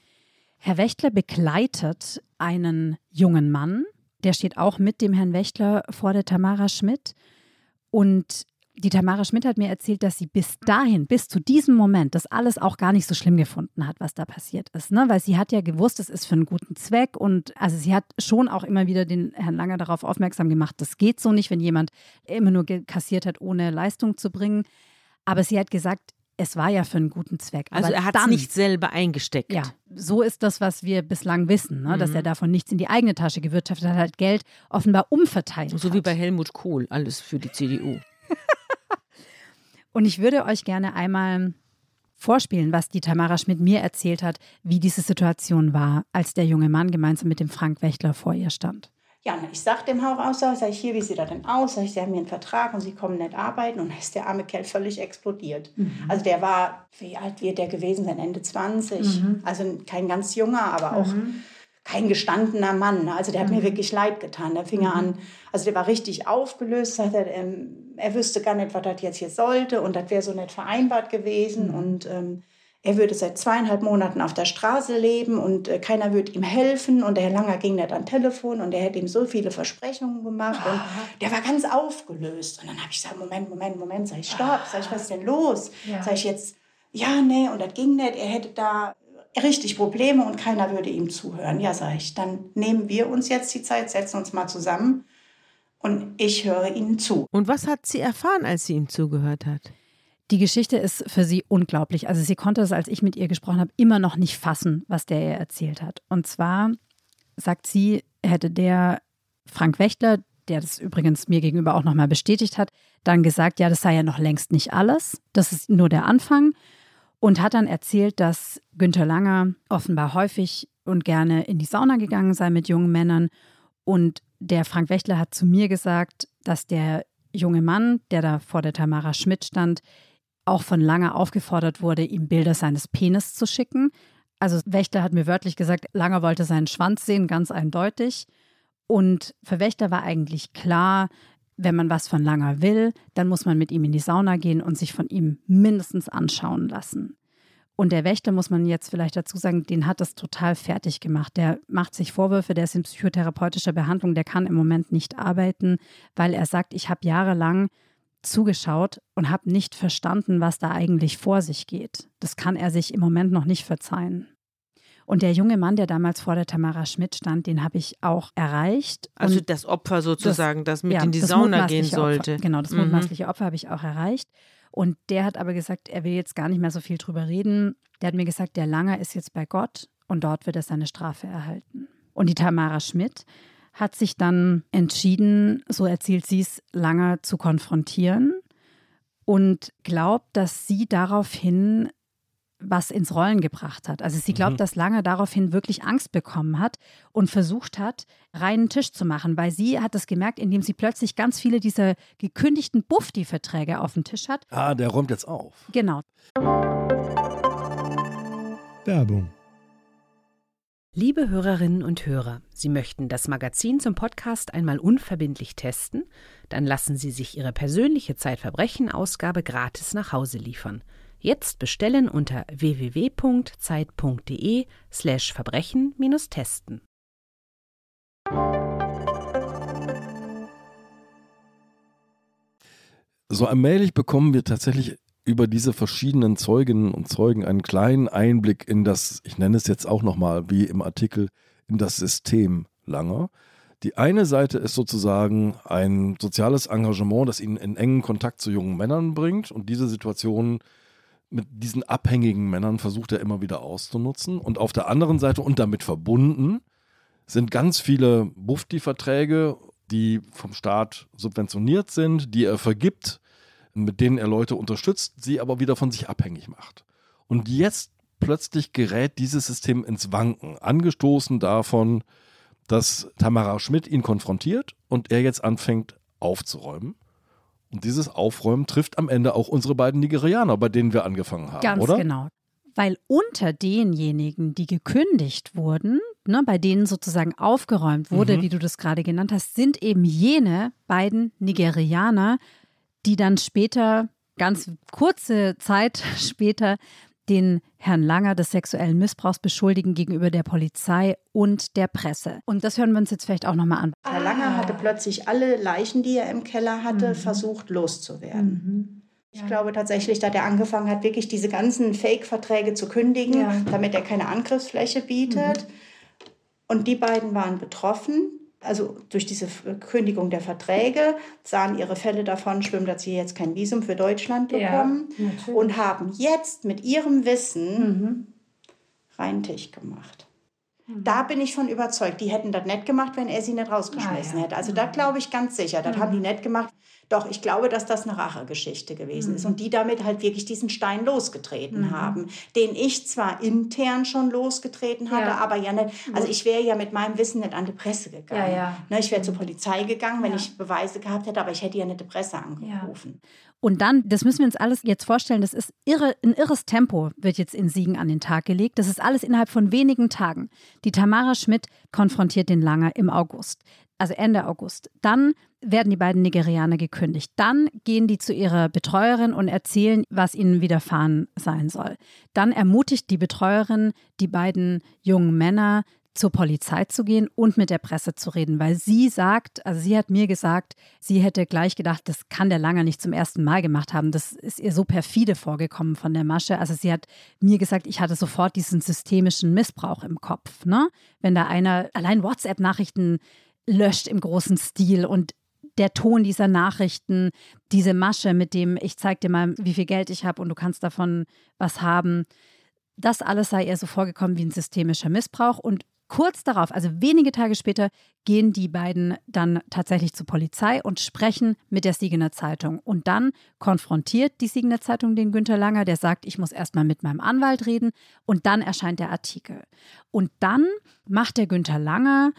Herr Wächtler begleitet einen jungen Mann, der steht auch mit dem Herrn Wächtler vor der Tamara Schmidt. Und die Tamara Schmidt hat mir erzählt, dass sie bis dahin, bis zu diesem Moment, das alles auch gar nicht so schlimm gefunden hat, was da passiert ist. Ne? Weil sie hat ja gewusst, es ist für einen guten Zweck und also sie hat schon auch immer wieder den Herrn Langer darauf aufmerksam gemacht, das geht so nicht, wenn jemand immer nur kassiert hat, ohne Leistung zu bringen. Aber sie hat gesagt, es war ja für einen guten Zweck. Also Aber er hat es nicht selber eingesteckt. Ja, so ist das, was wir bislang wissen, ne? dass mhm. er davon nichts in die eigene Tasche gewirtschaftet hat, halt Geld offenbar umverteilt. So hat. wie bei Helmut Kohl, alles für die CDU. Und ich würde euch gerne einmal vorspielen, was die Tamara Schmidt mir erzählt hat, wie diese Situation war, als der junge Mann gemeinsam mit dem Frank Wächtler vor ihr stand. Ja, ich sag dem Hausaussage, sag ich, hier, wie sieht er denn aus? Sag ich, sie haben hier einen Vertrag und sie kommen nicht arbeiten. Und dann ist der arme Kerl völlig explodiert. Mhm. Also der war, wie alt wird der gewesen sein? Ende 20. Mhm. Also kein ganz junger, aber auch mhm kein gestandener Mann. Also der hat mhm. mir wirklich leid getan. Der fing mhm. an, also der war richtig aufgelöst, sagt er, ähm, er wüsste gar nicht, was das jetzt hier sollte und das wäre so nicht vereinbart gewesen. Mhm. Und ähm, er würde seit zweieinhalb Monaten auf der Straße leben und äh, keiner würde ihm helfen. Und der Herr Langer ging nicht an Telefon und er hätte ihm so viele Versprechungen gemacht. Und der war ganz aufgelöst. Und dann habe ich gesagt, Moment, Moment, Moment, sag ich, stopp, sag ich, was ist denn los? Ja. Sag ich jetzt, ja, nee, und das ging nicht. Er hätte da richtig Probleme und keiner würde ihm zuhören. Ja, sage ich, dann nehmen wir uns jetzt die Zeit, setzen uns mal zusammen und ich höre Ihnen zu. Und was hat sie erfahren, als sie ihm zugehört hat? Die Geschichte ist für sie unglaublich. Also sie konnte es, als ich mit ihr gesprochen habe, immer noch nicht fassen, was der ihr erzählt hat. Und zwar sagt sie, hätte der Frank Wächtler, der das übrigens mir gegenüber auch nochmal bestätigt hat, dann gesagt, ja, das sei ja noch längst nicht alles. Das ist nur der Anfang und hat dann erzählt, dass Günther Langer offenbar häufig und gerne in die Sauna gegangen sei mit jungen Männern. Und der Frank Wächtler hat zu mir gesagt, dass der junge Mann, der da vor der Tamara Schmidt stand, auch von Langer aufgefordert wurde, ihm Bilder seines Penis zu schicken. Also Wächter hat mir wörtlich gesagt, Langer wollte seinen Schwanz sehen, ganz eindeutig. Und für Wächter war eigentlich klar, wenn man was von Langer will, dann muss man mit ihm in die Sauna gehen und sich von ihm mindestens anschauen lassen. Und der Wächter, muss man jetzt vielleicht dazu sagen, den hat das total fertig gemacht. Der macht sich Vorwürfe, der ist in psychotherapeutischer Behandlung, der kann im Moment nicht arbeiten, weil er sagt, ich habe jahrelang zugeschaut und habe nicht verstanden, was da eigentlich vor sich geht. Das kann er sich im Moment noch nicht verzeihen. Und der junge Mann, der damals vor der Tamara Schmidt stand, den habe ich auch erreicht. Also das Opfer sozusagen, das, das mit ja, in die Sauna gehen sollte. Opfer, genau, das mhm. mutmaßliche Opfer habe ich auch erreicht. Und der hat aber gesagt, er will jetzt gar nicht mehr so viel drüber reden. Der hat mir gesagt, der Langer ist jetzt bei Gott und dort wird er seine Strafe erhalten. Und die Tamara Schmidt hat sich dann entschieden, so erzählt sie es, Langer zu konfrontieren und glaubt, dass sie daraufhin was ins Rollen gebracht hat. Also sie glaubt, mhm. dass Lange daraufhin wirklich Angst bekommen hat und versucht hat, reinen Tisch zu machen, weil sie hat das gemerkt, indem sie plötzlich ganz viele dieser gekündigten Bufti-Verträge auf dem Tisch hat. Ah, der räumt jetzt auf. Genau. Werbung. Liebe Hörerinnen und Hörer, Sie möchten das Magazin zum Podcast einmal unverbindlich testen? Dann lassen Sie sich Ihre persönliche Zeitverbrechen-Ausgabe gratis nach Hause liefern. Jetzt bestellen unter www.zeit.de slash Verbrechen-testen. So allmählich bekommen wir tatsächlich über diese verschiedenen Zeuginnen und Zeugen einen kleinen Einblick in das, ich nenne es jetzt auch nochmal wie im Artikel, in das System Langer. Die eine Seite ist sozusagen ein soziales Engagement, das ihn in engen Kontakt zu jungen Männern bringt und diese Situation mit diesen abhängigen Männern versucht er immer wieder auszunutzen. Und auf der anderen Seite und damit verbunden sind ganz viele Bufti-Verträge, die vom Staat subventioniert sind, die er vergibt, mit denen er Leute unterstützt, sie aber wieder von sich abhängig macht. Und jetzt plötzlich gerät dieses System ins Wanken, angestoßen davon, dass Tamara Schmidt ihn konfrontiert und er jetzt anfängt aufzuräumen. Und dieses Aufräumen trifft am Ende auch unsere beiden Nigerianer, bei denen wir angefangen haben, Ganz oder? genau. Weil unter denjenigen, die gekündigt wurden, ne, bei denen sozusagen aufgeräumt wurde, Mhm. wie du das gerade genannt hast, sind eben jene beiden Nigerianer, die dann später, ganz kurze Zeit später, den Herrn Langer des sexuellen Missbrauchs beschuldigen gegenüber der Polizei und der Presse. Und das hören wir uns jetzt vielleicht auch nochmal an. Herr Langer hatte plötzlich alle Leichen, die er im Keller hatte, Mhm. versucht loszuwerden. Ich glaube tatsächlich, dass er angefangen hat, wirklich diese ganzen Fake-Verträge zu kündigen, Ja. damit er keine Angriffsfläche bietet. Und die beiden waren betroffen. Also durch diese Kündigung der Verträge sahen ihre Fälle davon schwimmen, dass sie jetzt kein Visum für Deutschland Ja, bekommen und haben jetzt mit ihrem Wissen reinen Tisch gemacht. Da bin ich von überzeugt. Die hätten das nicht gemacht, wenn er sie nicht rausgeschmissen Ah, ja. hätte. Also da glaube ich ganz sicher. Das haben die nicht gemacht. Doch, ich glaube, dass das eine Rachegeschichte gewesen ist. Und die damit halt wirklich diesen Stein losgetreten haben. Den ich zwar intern schon losgetreten hatte, Ja. aber ja nicht. Also ich wäre ja mit meinem Wissen nicht an die Presse gegangen. Ja. Ne, ich wäre zur Polizei gegangen, wenn ich Beweise gehabt hätte, aber ich hätte ja nicht die Presse angerufen. Und dann, das müssen wir uns alles jetzt vorstellen, das ist irre, ein irres Tempo wird jetzt in Siegen an den Tag gelegt. Das ist alles innerhalb von wenigen Tagen. Die Tamara Schmidt konfrontiert den Langer im August, also Ende August. Dann werden die beiden Nigerianer gekündigt. Dann gehen die zu ihrer Betreuerin und erzählen, was ihnen widerfahren sein soll. Dann ermutigt die Betreuerin die beiden jungen Männer, zur Polizei zu gehen und mit der Presse zu reden, weil sie sagt, also sie hat mir gesagt, sie hätte gleich gedacht, das kann der Langer nicht zum ersten Mal gemacht haben. Das ist ihr so perfide vorgekommen von der Masche. Also sie hat mir gesagt, ich hatte sofort diesen systemischen Missbrauch im Kopf. Ne? Wenn da einer allein WhatsApp-Nachrichten löscht im großen Stil und der Ton dieser Nachrichten, diese Masche, mit dem ich zeig dir mal, wie viel Geld ich habe und du kannst davon was haben. Das alles sei ihr so vorgekommen wie ein systemischer Missbrauch. Und kurz darauf, also wenige Tage später, gehen die beiden dann tatsächlich zur Polizei und sprechen mit der Siegener Zeitung. Und dann konfrontiert die Siegener Zeitung den Günter Langer, der sagt, ich muss erstmal mit meinem Anwalt reden. Und dann erscheint der Artikel. Und dann macht der Günter Langer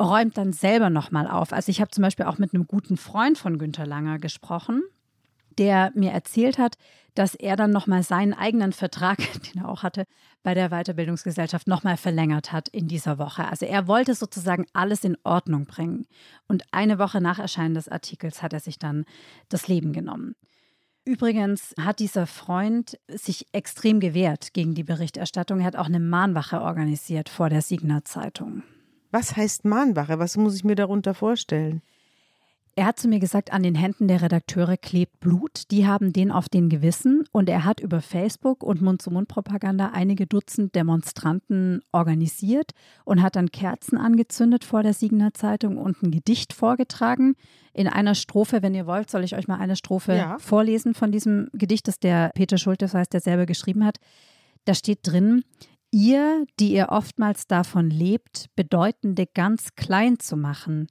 räumt dann selber nochmal auf. Also ich habe zum Beispiel auch mit einem guten Freund von Günter Langer gesprochen, der mir erzählt hat, dass er dann nochmal seinen eigenen Vertrag, den er auch hatte, bei der Weiterbildungsgesellschaft nochmal verlängert hat in dieser Woche. Also er wollte sozusagen alles in Ordnung bringen. Und eine Woche nach Erscheinen des Artikels hat er sich dann das Leben genommen. Übrigens hat dieser Freund sich extrem gewehrt gegen die Berichterstattung. Er hat auch eine Mahnwache organisiert vor der Signer Zeitung. Was heißt Mahnwache? Was muss ich mir darunter vorstellen? Er hat zu mir gesagt, an den Händen der Redakteure klebt Blut. Die haben den auf den Gewissen. Und er hat über Facebook und Mund-zu-Mund-Propaganda einige Dutzend Demonstranten organisiert und hat dann Kerzen angezündet vor der Siegener Zeitung und ein Gedicht vorgetragen. In einer Strophe, wenn ihr wollt, soll ich euch mal eine Strophe Ja. vorlesen von diesem Gedicht, das der Peter Schulte, das heißt, der selber geschrieben hat. Da steht drin, Ihr, die ihr oftmals davon lebt, Bedeutende ganz klein zu machen,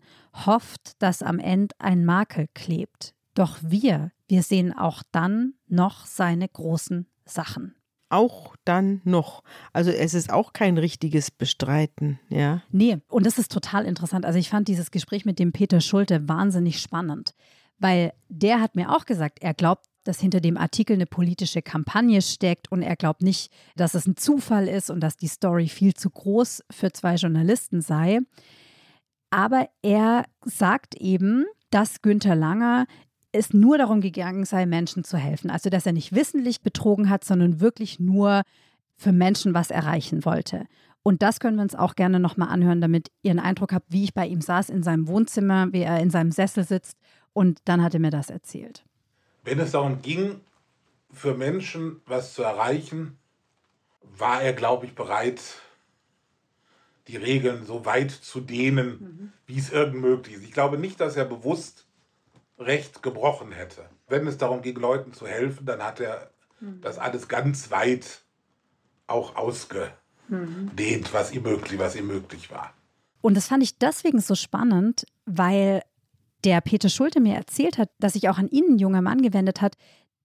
hofft, dass am Ende ein Makel klebt. Doch wir, wir sehen auch dann noch seine großen Sachen. Auch dann noch. Also es ist auch kein richtiges Bestreiten, ja. Nee, und das ist total interessant. Also ich fand dieses Gespräch mit dem Peter Schulte wahnsinnig spannend, weil der hat mir auch gesagt, er glaubt, dass hinter dem Artikel eine politische Kampagne steckt und er glaubt nicht, dass es ein Zufall ist und dass die Story viel zu groß für zwei Journalisten sei. Aber er sagt eben, dass Günther Langer es nur darum gegangen sei, Menschen zu helfen. Also, dass er nicht wissentlich betrogen hat, sondern wirklich nur für Menschen was erreichen wollte. Und das können wir uns auch gerne nochmal anhören, damit ihr einen Eindruck habt, wie ich bei ihm saß in seinem Wohnzimmer, wie er in seinem Sessel sitzt. Und dann hat er mir das erzählt. Wenn es darum ging, für Menschen was zu erreichen, war er, glaube ich, bereit, die Regeln so weit zu dehnen, wie es irgend möglich ist. Ich glaube nicht, dass er bewusst Recht gebrochen hätte. Wenn es darum ging, Leuten zu helfen, dann hat er das alles ganz weit auch ausgedehnt, was ihm möglich, was ihm möglich war. Und das fand ich deswegen so spannend, weil der Peter Schulte mir erzählt hat, dass sich auch an ihn ein junger Mann gewendet hat,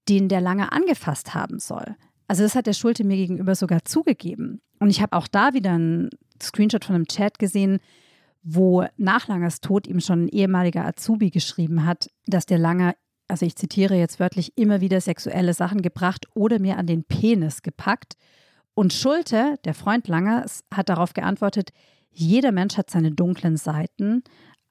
den der lange angefasst haben soll. Also das hat der Schulte mir gegenüber sogar zugegeben. Und ich habe auch da wieder einen Screenshot von einem Chat gesehen, wo nach Langers Tod ihm schon ein ehemaliger Azubi geschrieben hat, dass der Langer, also ich zitiere jetzt wörtlich, immer wieder sexuelle Sachen gebracht oder mir an den Penis gepackt. Und Schulte, der Freund Langers, hat darauf geantwortet, jeder Mensch hat seine dunklen Seiten,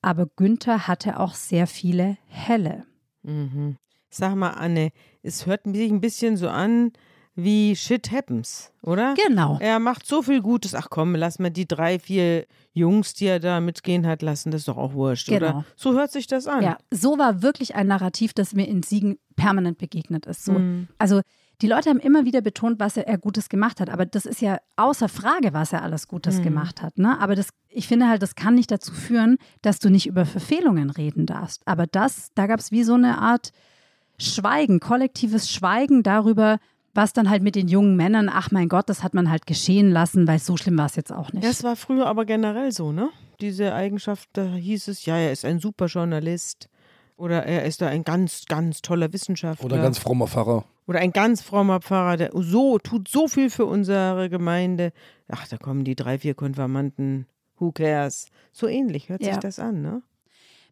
aber Günther hatte auch sehr viele helle. Mhm. Sag mal, Anne, es hört sich ein bisschen so an, wie Shit Happens, oder? Genau. Er macht so viel Gutes. Ach komm, lass mal die drei, vier Jungs, die er da mitgehen hat, lassen. Das ist doch auch wurscht, Genau. oder? So hört sich das an. Ja, so war wirklich ein Narrativ, das mir in Siegen permanent begegnet ist. So. Mhm. Also die Leute haben immer wieder betont, was er, er Gutes gemacht hat. Aber das ist ja außer Frage, was er alles Gutes Mhm. gemacht hat. Ne? Aber das, ich finde halt, das kann nicht dazu führen, dass du nicht über Verfehlungen reden darfst. Aber das, da gab es wie so eine Art Schweigen, kollektives Schweigen darüber, was dann halt mit den jungen Männern, ach mein Gott, das hat man halt geschehen lassen, weil so schlimm war es jetzt auch nicht. Das war früher aber generell so, ne? Diese Eigenschaft, da hieß es, ja, er ist ein super Journalist. Oder er ist da ein ganz, ganz toller Wissenschaftler. Oder ganz frommer Pfarrer. Oder ein ganz frommer Pfarrer, der so tut so viel für unsere Gemeinde. Ach, da kommen die drei, vier Konfirmanden. Who cares? So ähnlich hört Ja. sich das an, ne?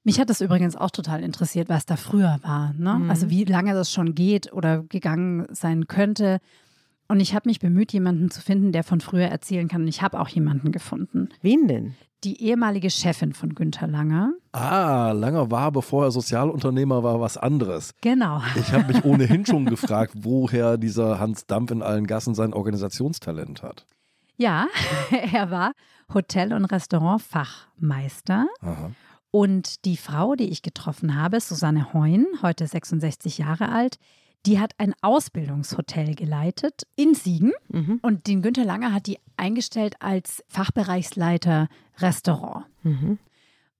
Mich hat das übrigens auch total interessiert, was da früher war. Ne? Mhm. Also wie lange das schon geht oder gegangen sein könnte. Und ich habe mich bemüht, jemanden zu finden, der von früher erzählen kann. Und ich habe auch jemanden gefunden. Wen denn? Die ehemalige Chefin von Günther Langer. Ah, Langer war, bevor er Sozialunternehmer war, was anderes. Genau. Ich habe mich ohnehin schon gefragt, woher dieser Hans Dampf in allen Gassen sein Organisationstalent hat. Ja, er war Hotel- und Restaurantfachmeister. Aha. Und die Frau, die ich getroffen habe, Susanne Heun, heute 66 Jahre alt, die hat ein Ausbildungshotel geleitet in Siegen. Mhm. Und den Günther Langer hat die eingestellt als Fachbereichsleiter Restaurant. Mhm.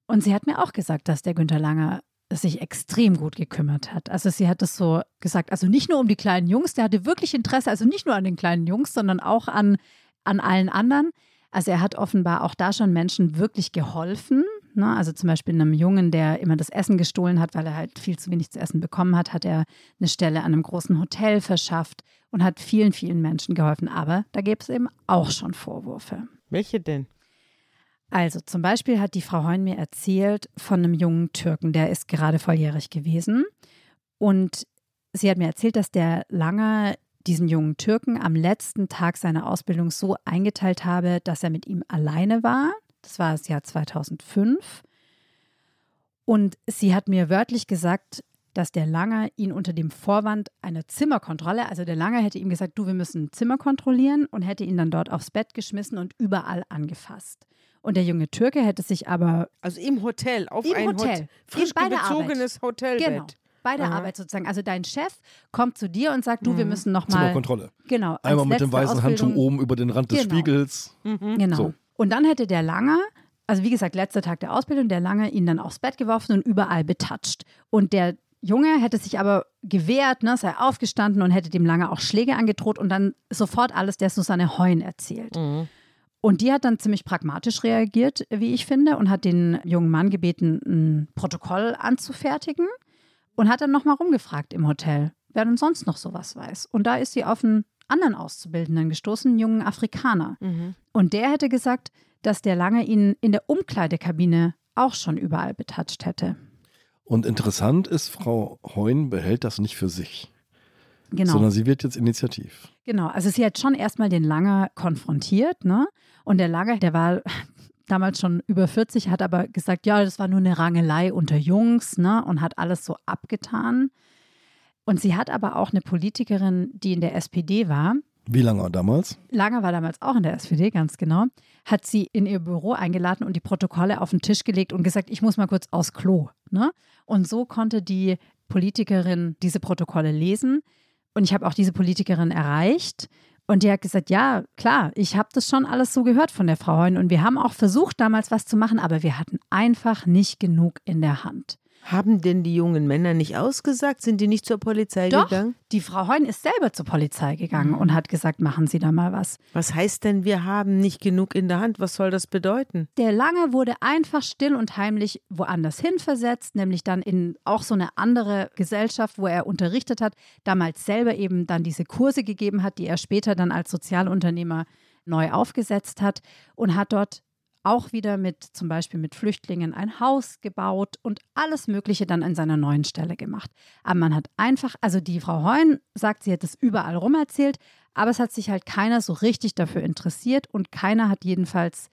Und sie hat mir auch gesagt, dass der Günther Langer sich extrem gut gekümmert hat. Also sie hat es so gesagt, also nicht nur um die kleinen Jungs, der hatte wirklich Interesse, also nicht nur an den kleinen Jungs, sondern auch an, an allen anderen. Also er hat offenbar auch da schon Menschen wirklich geholfen. Ne? Also zum Beispiel einem Jungen, der immer das Essen gestohlen hat, weil er halt viel zu wenig zu essen bekommen hat, hat er eine Stelle an einem großen Hotel verschafft und hat vielen, vielen Menschen geholfen. Aber da gäbe es eben auch schon Vorwürfe. Welche denn? Also zum Beispiel hat die Frau Heun mir erzählt von einem jungen Türken, der ist gerade volljährig gewesen. Und sie hat mir erzählt, dass der Langer diesen jungen Türken am letzten Tag seiner Ausbildung so eingeteilt habe, dass er mit ihm alleine war. Das war das Jahr 2005. Und sie hat mir wörtlich gesagt, dass der Langer ihn unter dem Vorwand einer Zimmerkontrolle, also der Langer hätte ihm gesagt, du, wir müssen ein Zimmer kontrollieren und hätte ihn dann dort aufs Bett geschmissen und überall angefasst. Und der junge Türke hätte sich aber Also im Hotel, auf Im ein Hotel. Hot frisch bei bezogenes Hotelbett. genau bei der Aha. Arbeit sozusagen, also dein Chef kommt zu dir und sagt, du, wir müssen noch mal Zimmerkontrolle. genau Einmal mit dem weißen Handschuh Ausbildung- oben über den Rand des Genau. Spiegels. Genau. So. Und dann hätte der Langer, also wie gesagt, letzter Tag der Ausbildung, der Langer ihn dann aufs Bett geworfen und überall betatscht. Und der Junge hätte sich aber gewehrt, ne, sei aufgestanden und hätte dem Langer auch Schläge angedroht und dann sofort alles der Susanne Heun erzählt. Mhm. Und die hat dann ziemlich pragmatisch reagiert, wie ich finde, und hat den jungen Mann gebeten, ein Protokoll anzufertigen und hat dann nochmal rumgefragt im Hotel, wer denn sonst noch sowas weiß. Und da ist sie auf einen anderen Auszubildenden gestoßen, einen jungen Afrikaner. Mhm. Und der hätte gesagt, dass der Lange ihn in der Umkleidekabine auch schon überall betatscht hätte. Und interessant ist, Frau Heun behält das nicht für sich, Genau. sondern sie wird jetzt initiativ. Genau, also sie hat schon erstmal den Langer konfrontiert, ne? Und der Langer, der war damals schon über 40, hat aber gesagt, ja, das war nur eine Rangelei unter Jungs, ne? Und hat alles so abgetan. Und sie hat aber auch eine Politikerin, die in der SPD war, Wie lange damals? Langer war damals auch in der SPD, ganz genau, hat sie in ihr Büro eingeladen und die Protokolle auf den Tisch gelegt und gesagt, ich muss mal kurz aufs Klo. Ne? Und so konnte die Politikerin diese Protokolle lesen. Und ich habe auch diese Politikerin erreicht. Und die hat gesagt, ja, klar, ich habe das schon alles so gehört von der Frau Heun. Und wir haben auch versucht, damals was zu machen, aber wir hatten einfach nicht genug in der Hand. Haben denn die jungen Männer nicht ausgesagt? Sind die nicht zur Polizei Doch, gegangen? die Frau Heun ist selber zur Polizei gegangen und hat gesagt, machen Sie da mal was. Was heißt denn, wir haben nicht genug in der Hand? Was soll das bedeuten? Der Lange wurde einfach still und heimlich woanders hin versetzt, nämlich dann in auch so eine andere Gesellschaft, wo er unterrichtet hat, damals selber eben dann diese Kurse gegeben hat, die er später dann als Sozialunternehmer neu aufgesetzt hat und hat dort auch wieder mit zum Beispiel mit Flüchtlingen ein Haus gebaut und alles Mögliche dann an seiner neuen Stelle gemacht. Aber man hat einfach, also die Frau Heun sagt, sie hat es überall rum erzählt, aber es hat sich halt keiner so richtig dafür interessiert und keiner hat jedenfalls,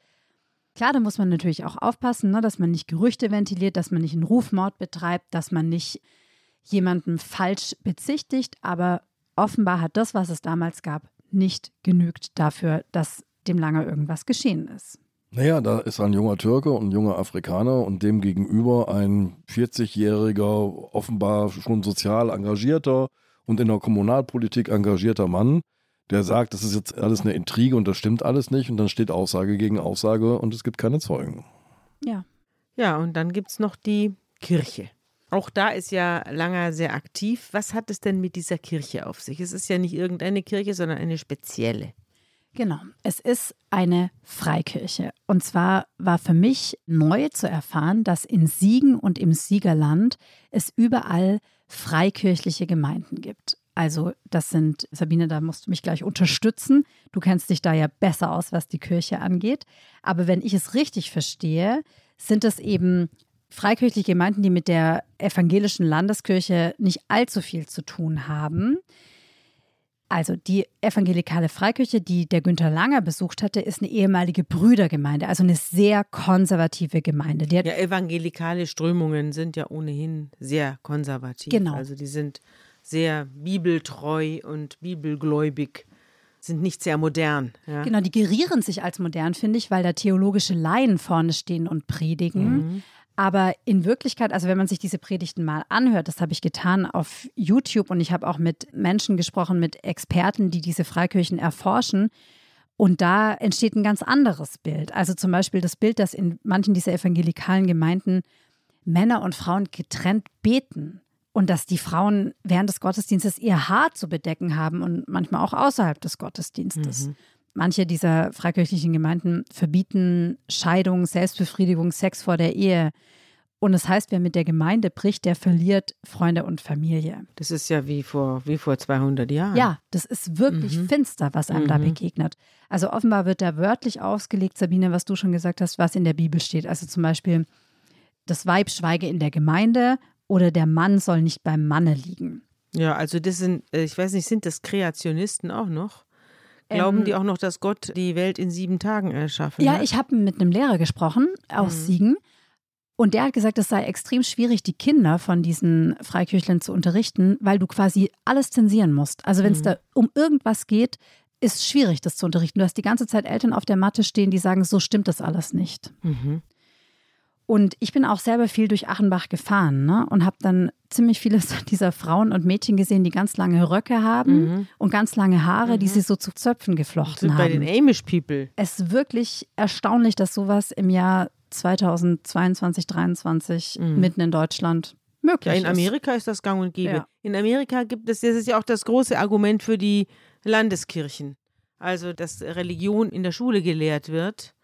klar, da muss man natürlich auch aufpassen, ne, dass man nicht Gerüchte ventiliert, dass man nicht einen Rufmord betreibt, dass man nicht jemanden falsch bezichtigt, aber offenbar hat das, was es damals gab, nicht genügt dafür, dass dem Lange irgendwas geschehen ist. Naja, da ist ein junger Türke und ein junger Afrikaner und dem gegenüber ein 40-jähriger, offenbar schon sozial engagierter und in der Kommunalpolitik engagierter Mann, der sagt, das ist jetzt alles eine Intrige und das stimmt alles nicht und dann steht Aussage gegen Aussage und es gibt keine Zeugen. Ja. Ja, und dann gibt es noch die Kirche. Auch da ist ja Langer sehr aktiv. Was hat es denn mit dieser Kirche auf sich? Es ist ja nicht irgendeine Kirche, sondern eine spezielle. Genau, es ist eine Freikirche. Und zwar war für mich neu zu erfahren, dass in Siegen und im Siegerland es überall freikirchliche Gemeinden gibt. Also das sind, Sabine, da musst du mich gleich unterstützen. Du kennst dich da ja besser aus, was die Kirche angeht. Aber wenn ich es richtig verstehe, sind es eben freikirchliche Gemeinden, die mit der evangelischen Landeskirche nicht allzu viel zu tun haben. Also die evangelikale Freikirche, die der Günther Langer besucht hatte, ist eine ehemalige Brüdergemeinde, also eine sehr konservative Gemeinde. ja, evangelikale Strömungen sind ja ohnehin sehr konservativ. Genau. Also die sind sehr bibeltreu und bibelgläubig, sind nicht sehr modern. Ja. Genau, die gerieren sich als modern, finde ich, weil da theologische Laien vorne stehen und predigen. Mhm. Aber in Wirklichkeit, also wenn man sich diese Predigten mal anhört, das habe ich getan auf YouTube und ich habe auch mit Menschen gesprochen, mit Experten, die diese Freikirchen erforschen. Und da entsteht ein ganz anderes Bild. Also zum Beispiel das Bild, dass in manchen dieser evangelikalen Gemeinden Männer und Frauen getrennt beten und dass die Frauen während des Gottesdienstes ihr Haar zu bedecken haben und manchmal auch außerhalb des Gottesdienstes. Mhm. Manche dieser freikirchlichen Gemeinden verbieten Scheidung, Selbstbefriedigung, Sex vor der Ehe. Und das heißt, wer mit der Gemeinde bricht, der verliert Freunde und Familie. Das ist ja wie vor, wie vor 200 Jahren. Ja, das ist wirklich mhm. finster, was einem mhm. da begegnet. Also offenbar wird da wörtlich ausgelegt, Sabine, was du schon gesagt hast, was in der Bibel steht. Also zum Beispiel, das Weib schweige in der Gemeinde oder der Mann soll nicht beim Manne liegen. Ja, also das sind, äh, ich weiß nicht, sind das Kreationisten auch noch? Glauben ähm, die auch noch, dass Gott die Welt in sieben Tagen erschaffen ja, hat? Ja, ich habe mit einem Lehrer gesprochen aus mhm. Siegen. Und der hat gesagt, es sei extrem schwierig, die Kinder von diesen Freikirchlern zu unterrichten, weil du quasi alles zensieren musst. Also wenn es mhm. da um irgendwas geht, ist es schwierig, das zu unterrichten. Du hast die ganze Zeit Eltern auf der Matte stehen, die sagen, so stimmt das alles nicht. Mhm. Und ich bin auch selber viel durch Achenbach gefahren ne? und habe dann ziemlich viele dieser Frauen und Mädchen gesehen, die ganz lange Röcke haben mhm. und ganz lange Haare, mhm. die sie so zu Zöpfen geflochten haben. Bei den Amish People. Es ist wirklich erstaunlich, dass sowas im Jahr 2022, 2023 mhm. mitten in Deutschland möglich ist. Ja, in Amerika ist das gang und gäbe. Ja. In Amerika gibt es, das ist ja auch das große Argument für die Landeskirchen. Also, dass Religion in der Schule gelehrt wird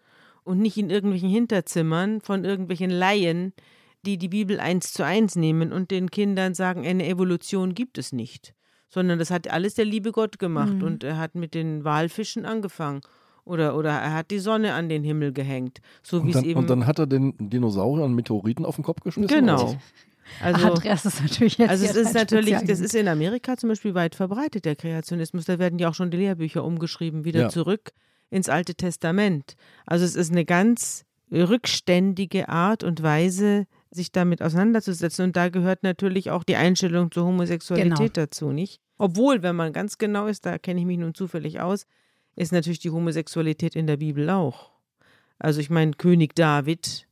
und nicht in irgendwelchen Hinterzimmern von irgendwelchen Laien, die die Bibel eins zu eins nehmen und den Kindern sagen, eine Evolution gibt es nicht, sondern das hat alles der liebe Gott gemacht mhm. und er hat mit den Walfischen angefangen. Oder, oder er hat die Sonne an den Himmel gehängt. So und, dann, eben und dann hat er den Dinosauriern Meteoriten auf den Kopf geschmissen? Genau. Also, Andreas ist natürlich jetzt also es ist natürlich, das ist in Amerika zum Beispiel weit verbreitet, der Kreationismus. Da werden ja auch schon die Lehrbücher umgeschrieben, wieder ja. zurück ins Alte Testament. Also es ist eine ganz rückständige Art und Weise, sich damit auseinanderzusetzen. Und da gehört natürlich auch die Einstellung zur Homosexualität genau. dazu, nicht? Obwohl, wenn man ganz genau ist, da kenne ich mich nun zufällig aus, ist natürlich die Homosexualität in der Bibel auch. Also ich meine, König David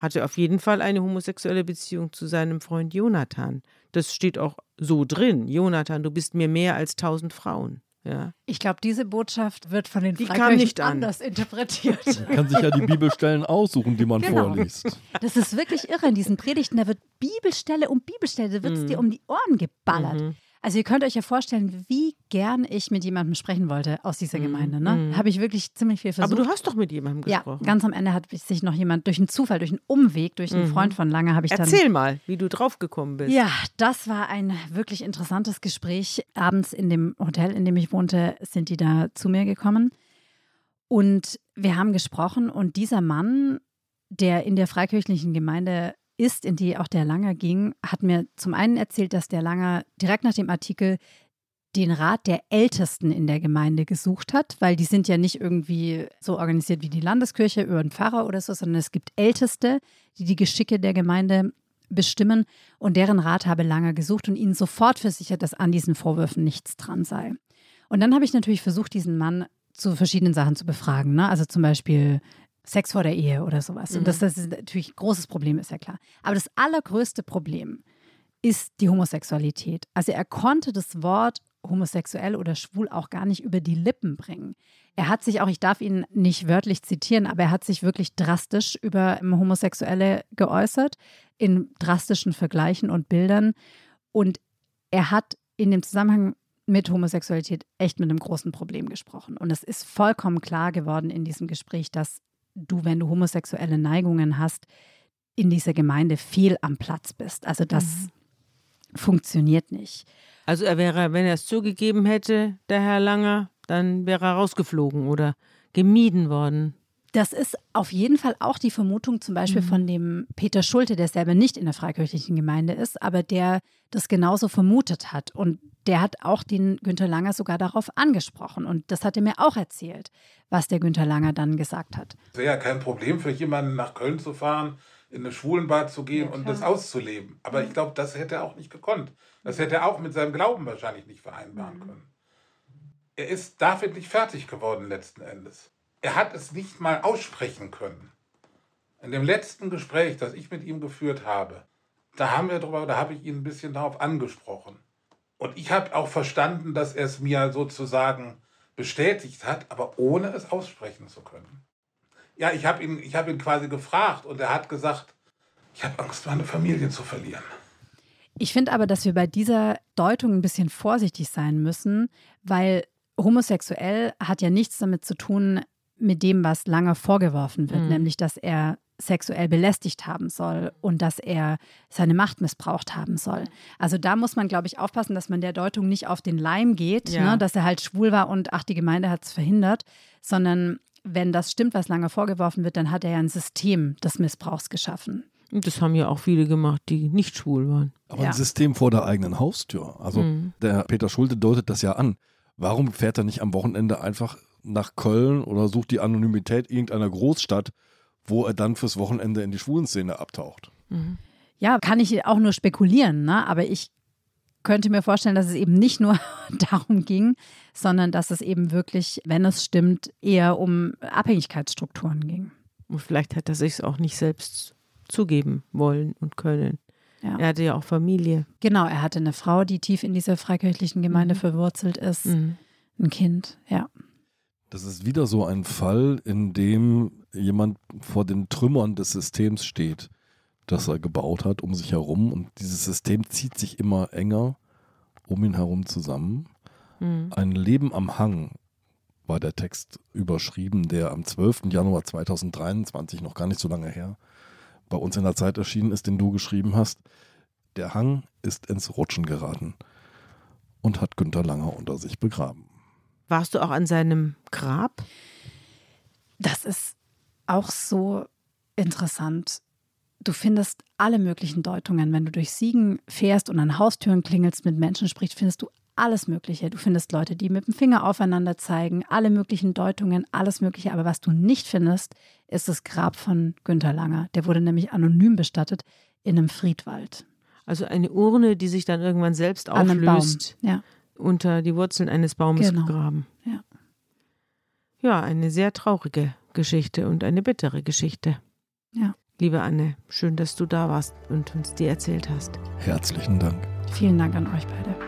hatte auf jeden Fall eine homosexuelle Beziehung zu seinem Freund Jonathan. Das steht auch so drin. Jonathan, du bist mir mehr als tausend Frauen. Ja. Ich glaube, diese Botschaft wird von den Die Freikirchen nicht an. anders interpretiert. Man kann sich ja die Bibelstellen aussuchen, die man Genau. vorliest. Das ist wirklich irre in diesen Predigten. Da wird Bibelstelle um Bibelstelle, da wird es dir um die Ohren geballert. Mhm. Also ihr könnt euch ja vorstellen, wie gern ich mit jemandem sprechen wollte aus dieser Gemeinde. Ne? Habe ich wirklich ziemlich viel versucht. Mhm. Aber du hast doch mit jemandem ja, gesprochen. ganz am Ende hat sich noch jemand durch einen Zufall, durch einen Umweg, durch einen Freund von Lange, habe ich dann. Mhm. Erzähl mal, wie du draufgekommen bist. Ja, das war ein wirklich interessantes Gespräch. Abends in dem Hotel, in dem ich wohnte, sind die da zu mir gekommen. Und wir haben gesprochen und dieser Mann, der in der freikirchlichen Gemeinde ist, in die auch der Langer ging, hat mir zum einen erzählt, dass der Langer direkt nach dem Artikel den Rat der Ältesten in der Gemeinde gesucht hat, weil die sind ja nicht irgendwie so organisiert wie die Landeskirche über einen Pfarrer oder so, sondern es gibt Älteste, die die Geschicke der Gemeinde bestimmen und deren Rat habe Langer gesucht und ihnen sofort versichert, dass an diesen Vorwürfen nichts dran sei. Und dann habe ich natürlich versucht, diesen Mann zu verschiedenen Sachen zu befragen. Ne? Also zum Beispiel Sex vor der Ehe oder sowas. Und das, das ist natürlich ein großes Problem, ist ja klar. Aber das allergrößte Problem ist die Homosexualität. Also er konnte das Wort homosexuell oder schwul auch gar nicht über die Lippen bringen. Er hat sich auch, ich darf ihn nicht wörtlich zitieren, aber er hat sich wirklich drastisch über Homosexuelle geäußert, in drastischen Vergleichen und Bildern. Und er hat in dem Zusammenhang mit Homosexualität echt mit einem großen Problem gesprochen. Und es ist vollkommen klar geworden in diesem Gespräch, dass du, wenn du homosexuelle Neigungen hast, in dieser Gemeinde fehl am Platz bist. Also das funktioniert nicht. Also er wäre, wenn er es zugegeben hätte, der Herr Langer, dann wäre er rausgeflogen oder gemieden worden. Das ist auf jeden Fall auch die Vermutung zum Beispiel von dem Peter Schulte, der selber nicht in der freikirchlichen Gemeinde ist, aber der das genauso vermutet hat. Und der hat auch den Günther Langer sogar darauf angesprochen. Und das hat er mir auch erzählt, was der Günther Langer dann gesagt hat. Es wäre ja kein Problem für jemanden nach Köln zu fahren, in eine Schwulenbad zu gehen und das auszuleben. Aber ich glaube, das hätte er auch nicht gekonnt. Das hätte er auch mit seinem Glauben wahrscheinlich nicht vereinbaren können. Er ist damit nicht fertig geworden letzten Endes. Er hat es nicht mal aussprechen können. In dem letzten Gespräch, das ich mit ihm geführt habe, da haben wir drüber, da habe ich ihn ein bisschen darauf angesprochen. Und ich habe auch verstanden, dass er es mir sozusagen bestätigt hat, aber ohne es aussprechen zu können. Ja, ich habe ihn, hab ihn quasi gefragt und er hat gesagt, ich habe Angst, meine Familie zu verlieren. Ich finde aber, dass wir bei dieser Deutung ein bisschen vorsichtig sein müssen, weil homosexuell hat ja nichts damit zu tun mit dem, was lange vorgeworfen wird, nämlich dass er sexuell belästigt haben soll und dass er seine Macht missbraucht haben soll. Also da muss man, glaube ich, aufpassen, dass man der Deutung nicht auf den Leim geht, Ja. ne, dass er halt schwul war und ach, die Gemeinde hat es verhindert, sondern wenn das stimmt, was lange vorgeworfen wird, dann hat er ja ein System des Missbrauchs geschaffen. Und das haben ja auch viele gemacht, die nicht schwul waren. Aber Ja. ein System vor der eigenen Haustür. Also der Peter Schulte deutet das ja an. Warum fährt er nicht am Wochenende einfach nach Köln oder sucht die Anonymität irgendeiner Großstadt, wo er dann fürs Wochenende in die Schwulenszene abtaucht? Ja, kann ich auch nur spekulieren, ne? aber ich könnte mir vorstellen, dass es eben nicht nur darum ging, sondern dass es eben wirklich, wenn es stimmt, eher um Abhängigkeitsstrukturen ging. Und vielleicht hat er sich auch nicht selbst zugeben wollen und können. Ja. Er hatte ja auch Familie. Genau, er hatte eine Frau, die tief in dieser freikirchlichen Gemeinde verwurzelt ist, Mhm. ein Kind, ja. Das ist wieder so ein Fall, in dem jemand vor den Trümmern des Systems steht, das er gebaut hat um sich herum. Und dieses System zieht sich immer enger um ihn herum zusammen. Mhm. Ein Leben am Hang war der Text überschrieben, der am 12. Januar 2023, noch gar nicht so lange her, bei uns in der Zeit erschienen ist, den du geschrieben hast. Der Hang ist ins Rutschen geraten und hat Günter Langer unter sich begraben. Warst du auch an seinem Grab? Das ist auch so interessant. Du findest alle möglichen Deutungen. Wenn du durch Siegen fährst und an Haustüren klingelst, mit Menschen sprichst, findest du alles Mögliche. Du findest Leute, die mit dem Finger aufeinander zeigen, alle möglichen Deutungen, alles Mögliche. Aber was du nicht findest, ist das Grab von Günter Langer. Der wurde nämlich anonym bestattet in einem Friedwald. Also eine Urne, die sich dann irgendwann selbst An einem Baum. auflöst, Ja, unter die Wurzeln eines Baumes Genau. gegraben. ja. Ja, eine sehr traurige Geschichte und eine bittere Geschichte. Ja. Liebe Anne, schön, dass du da warst und uns die erzählt hast. Herzlichen Dank. Vielen Dank an euch beide.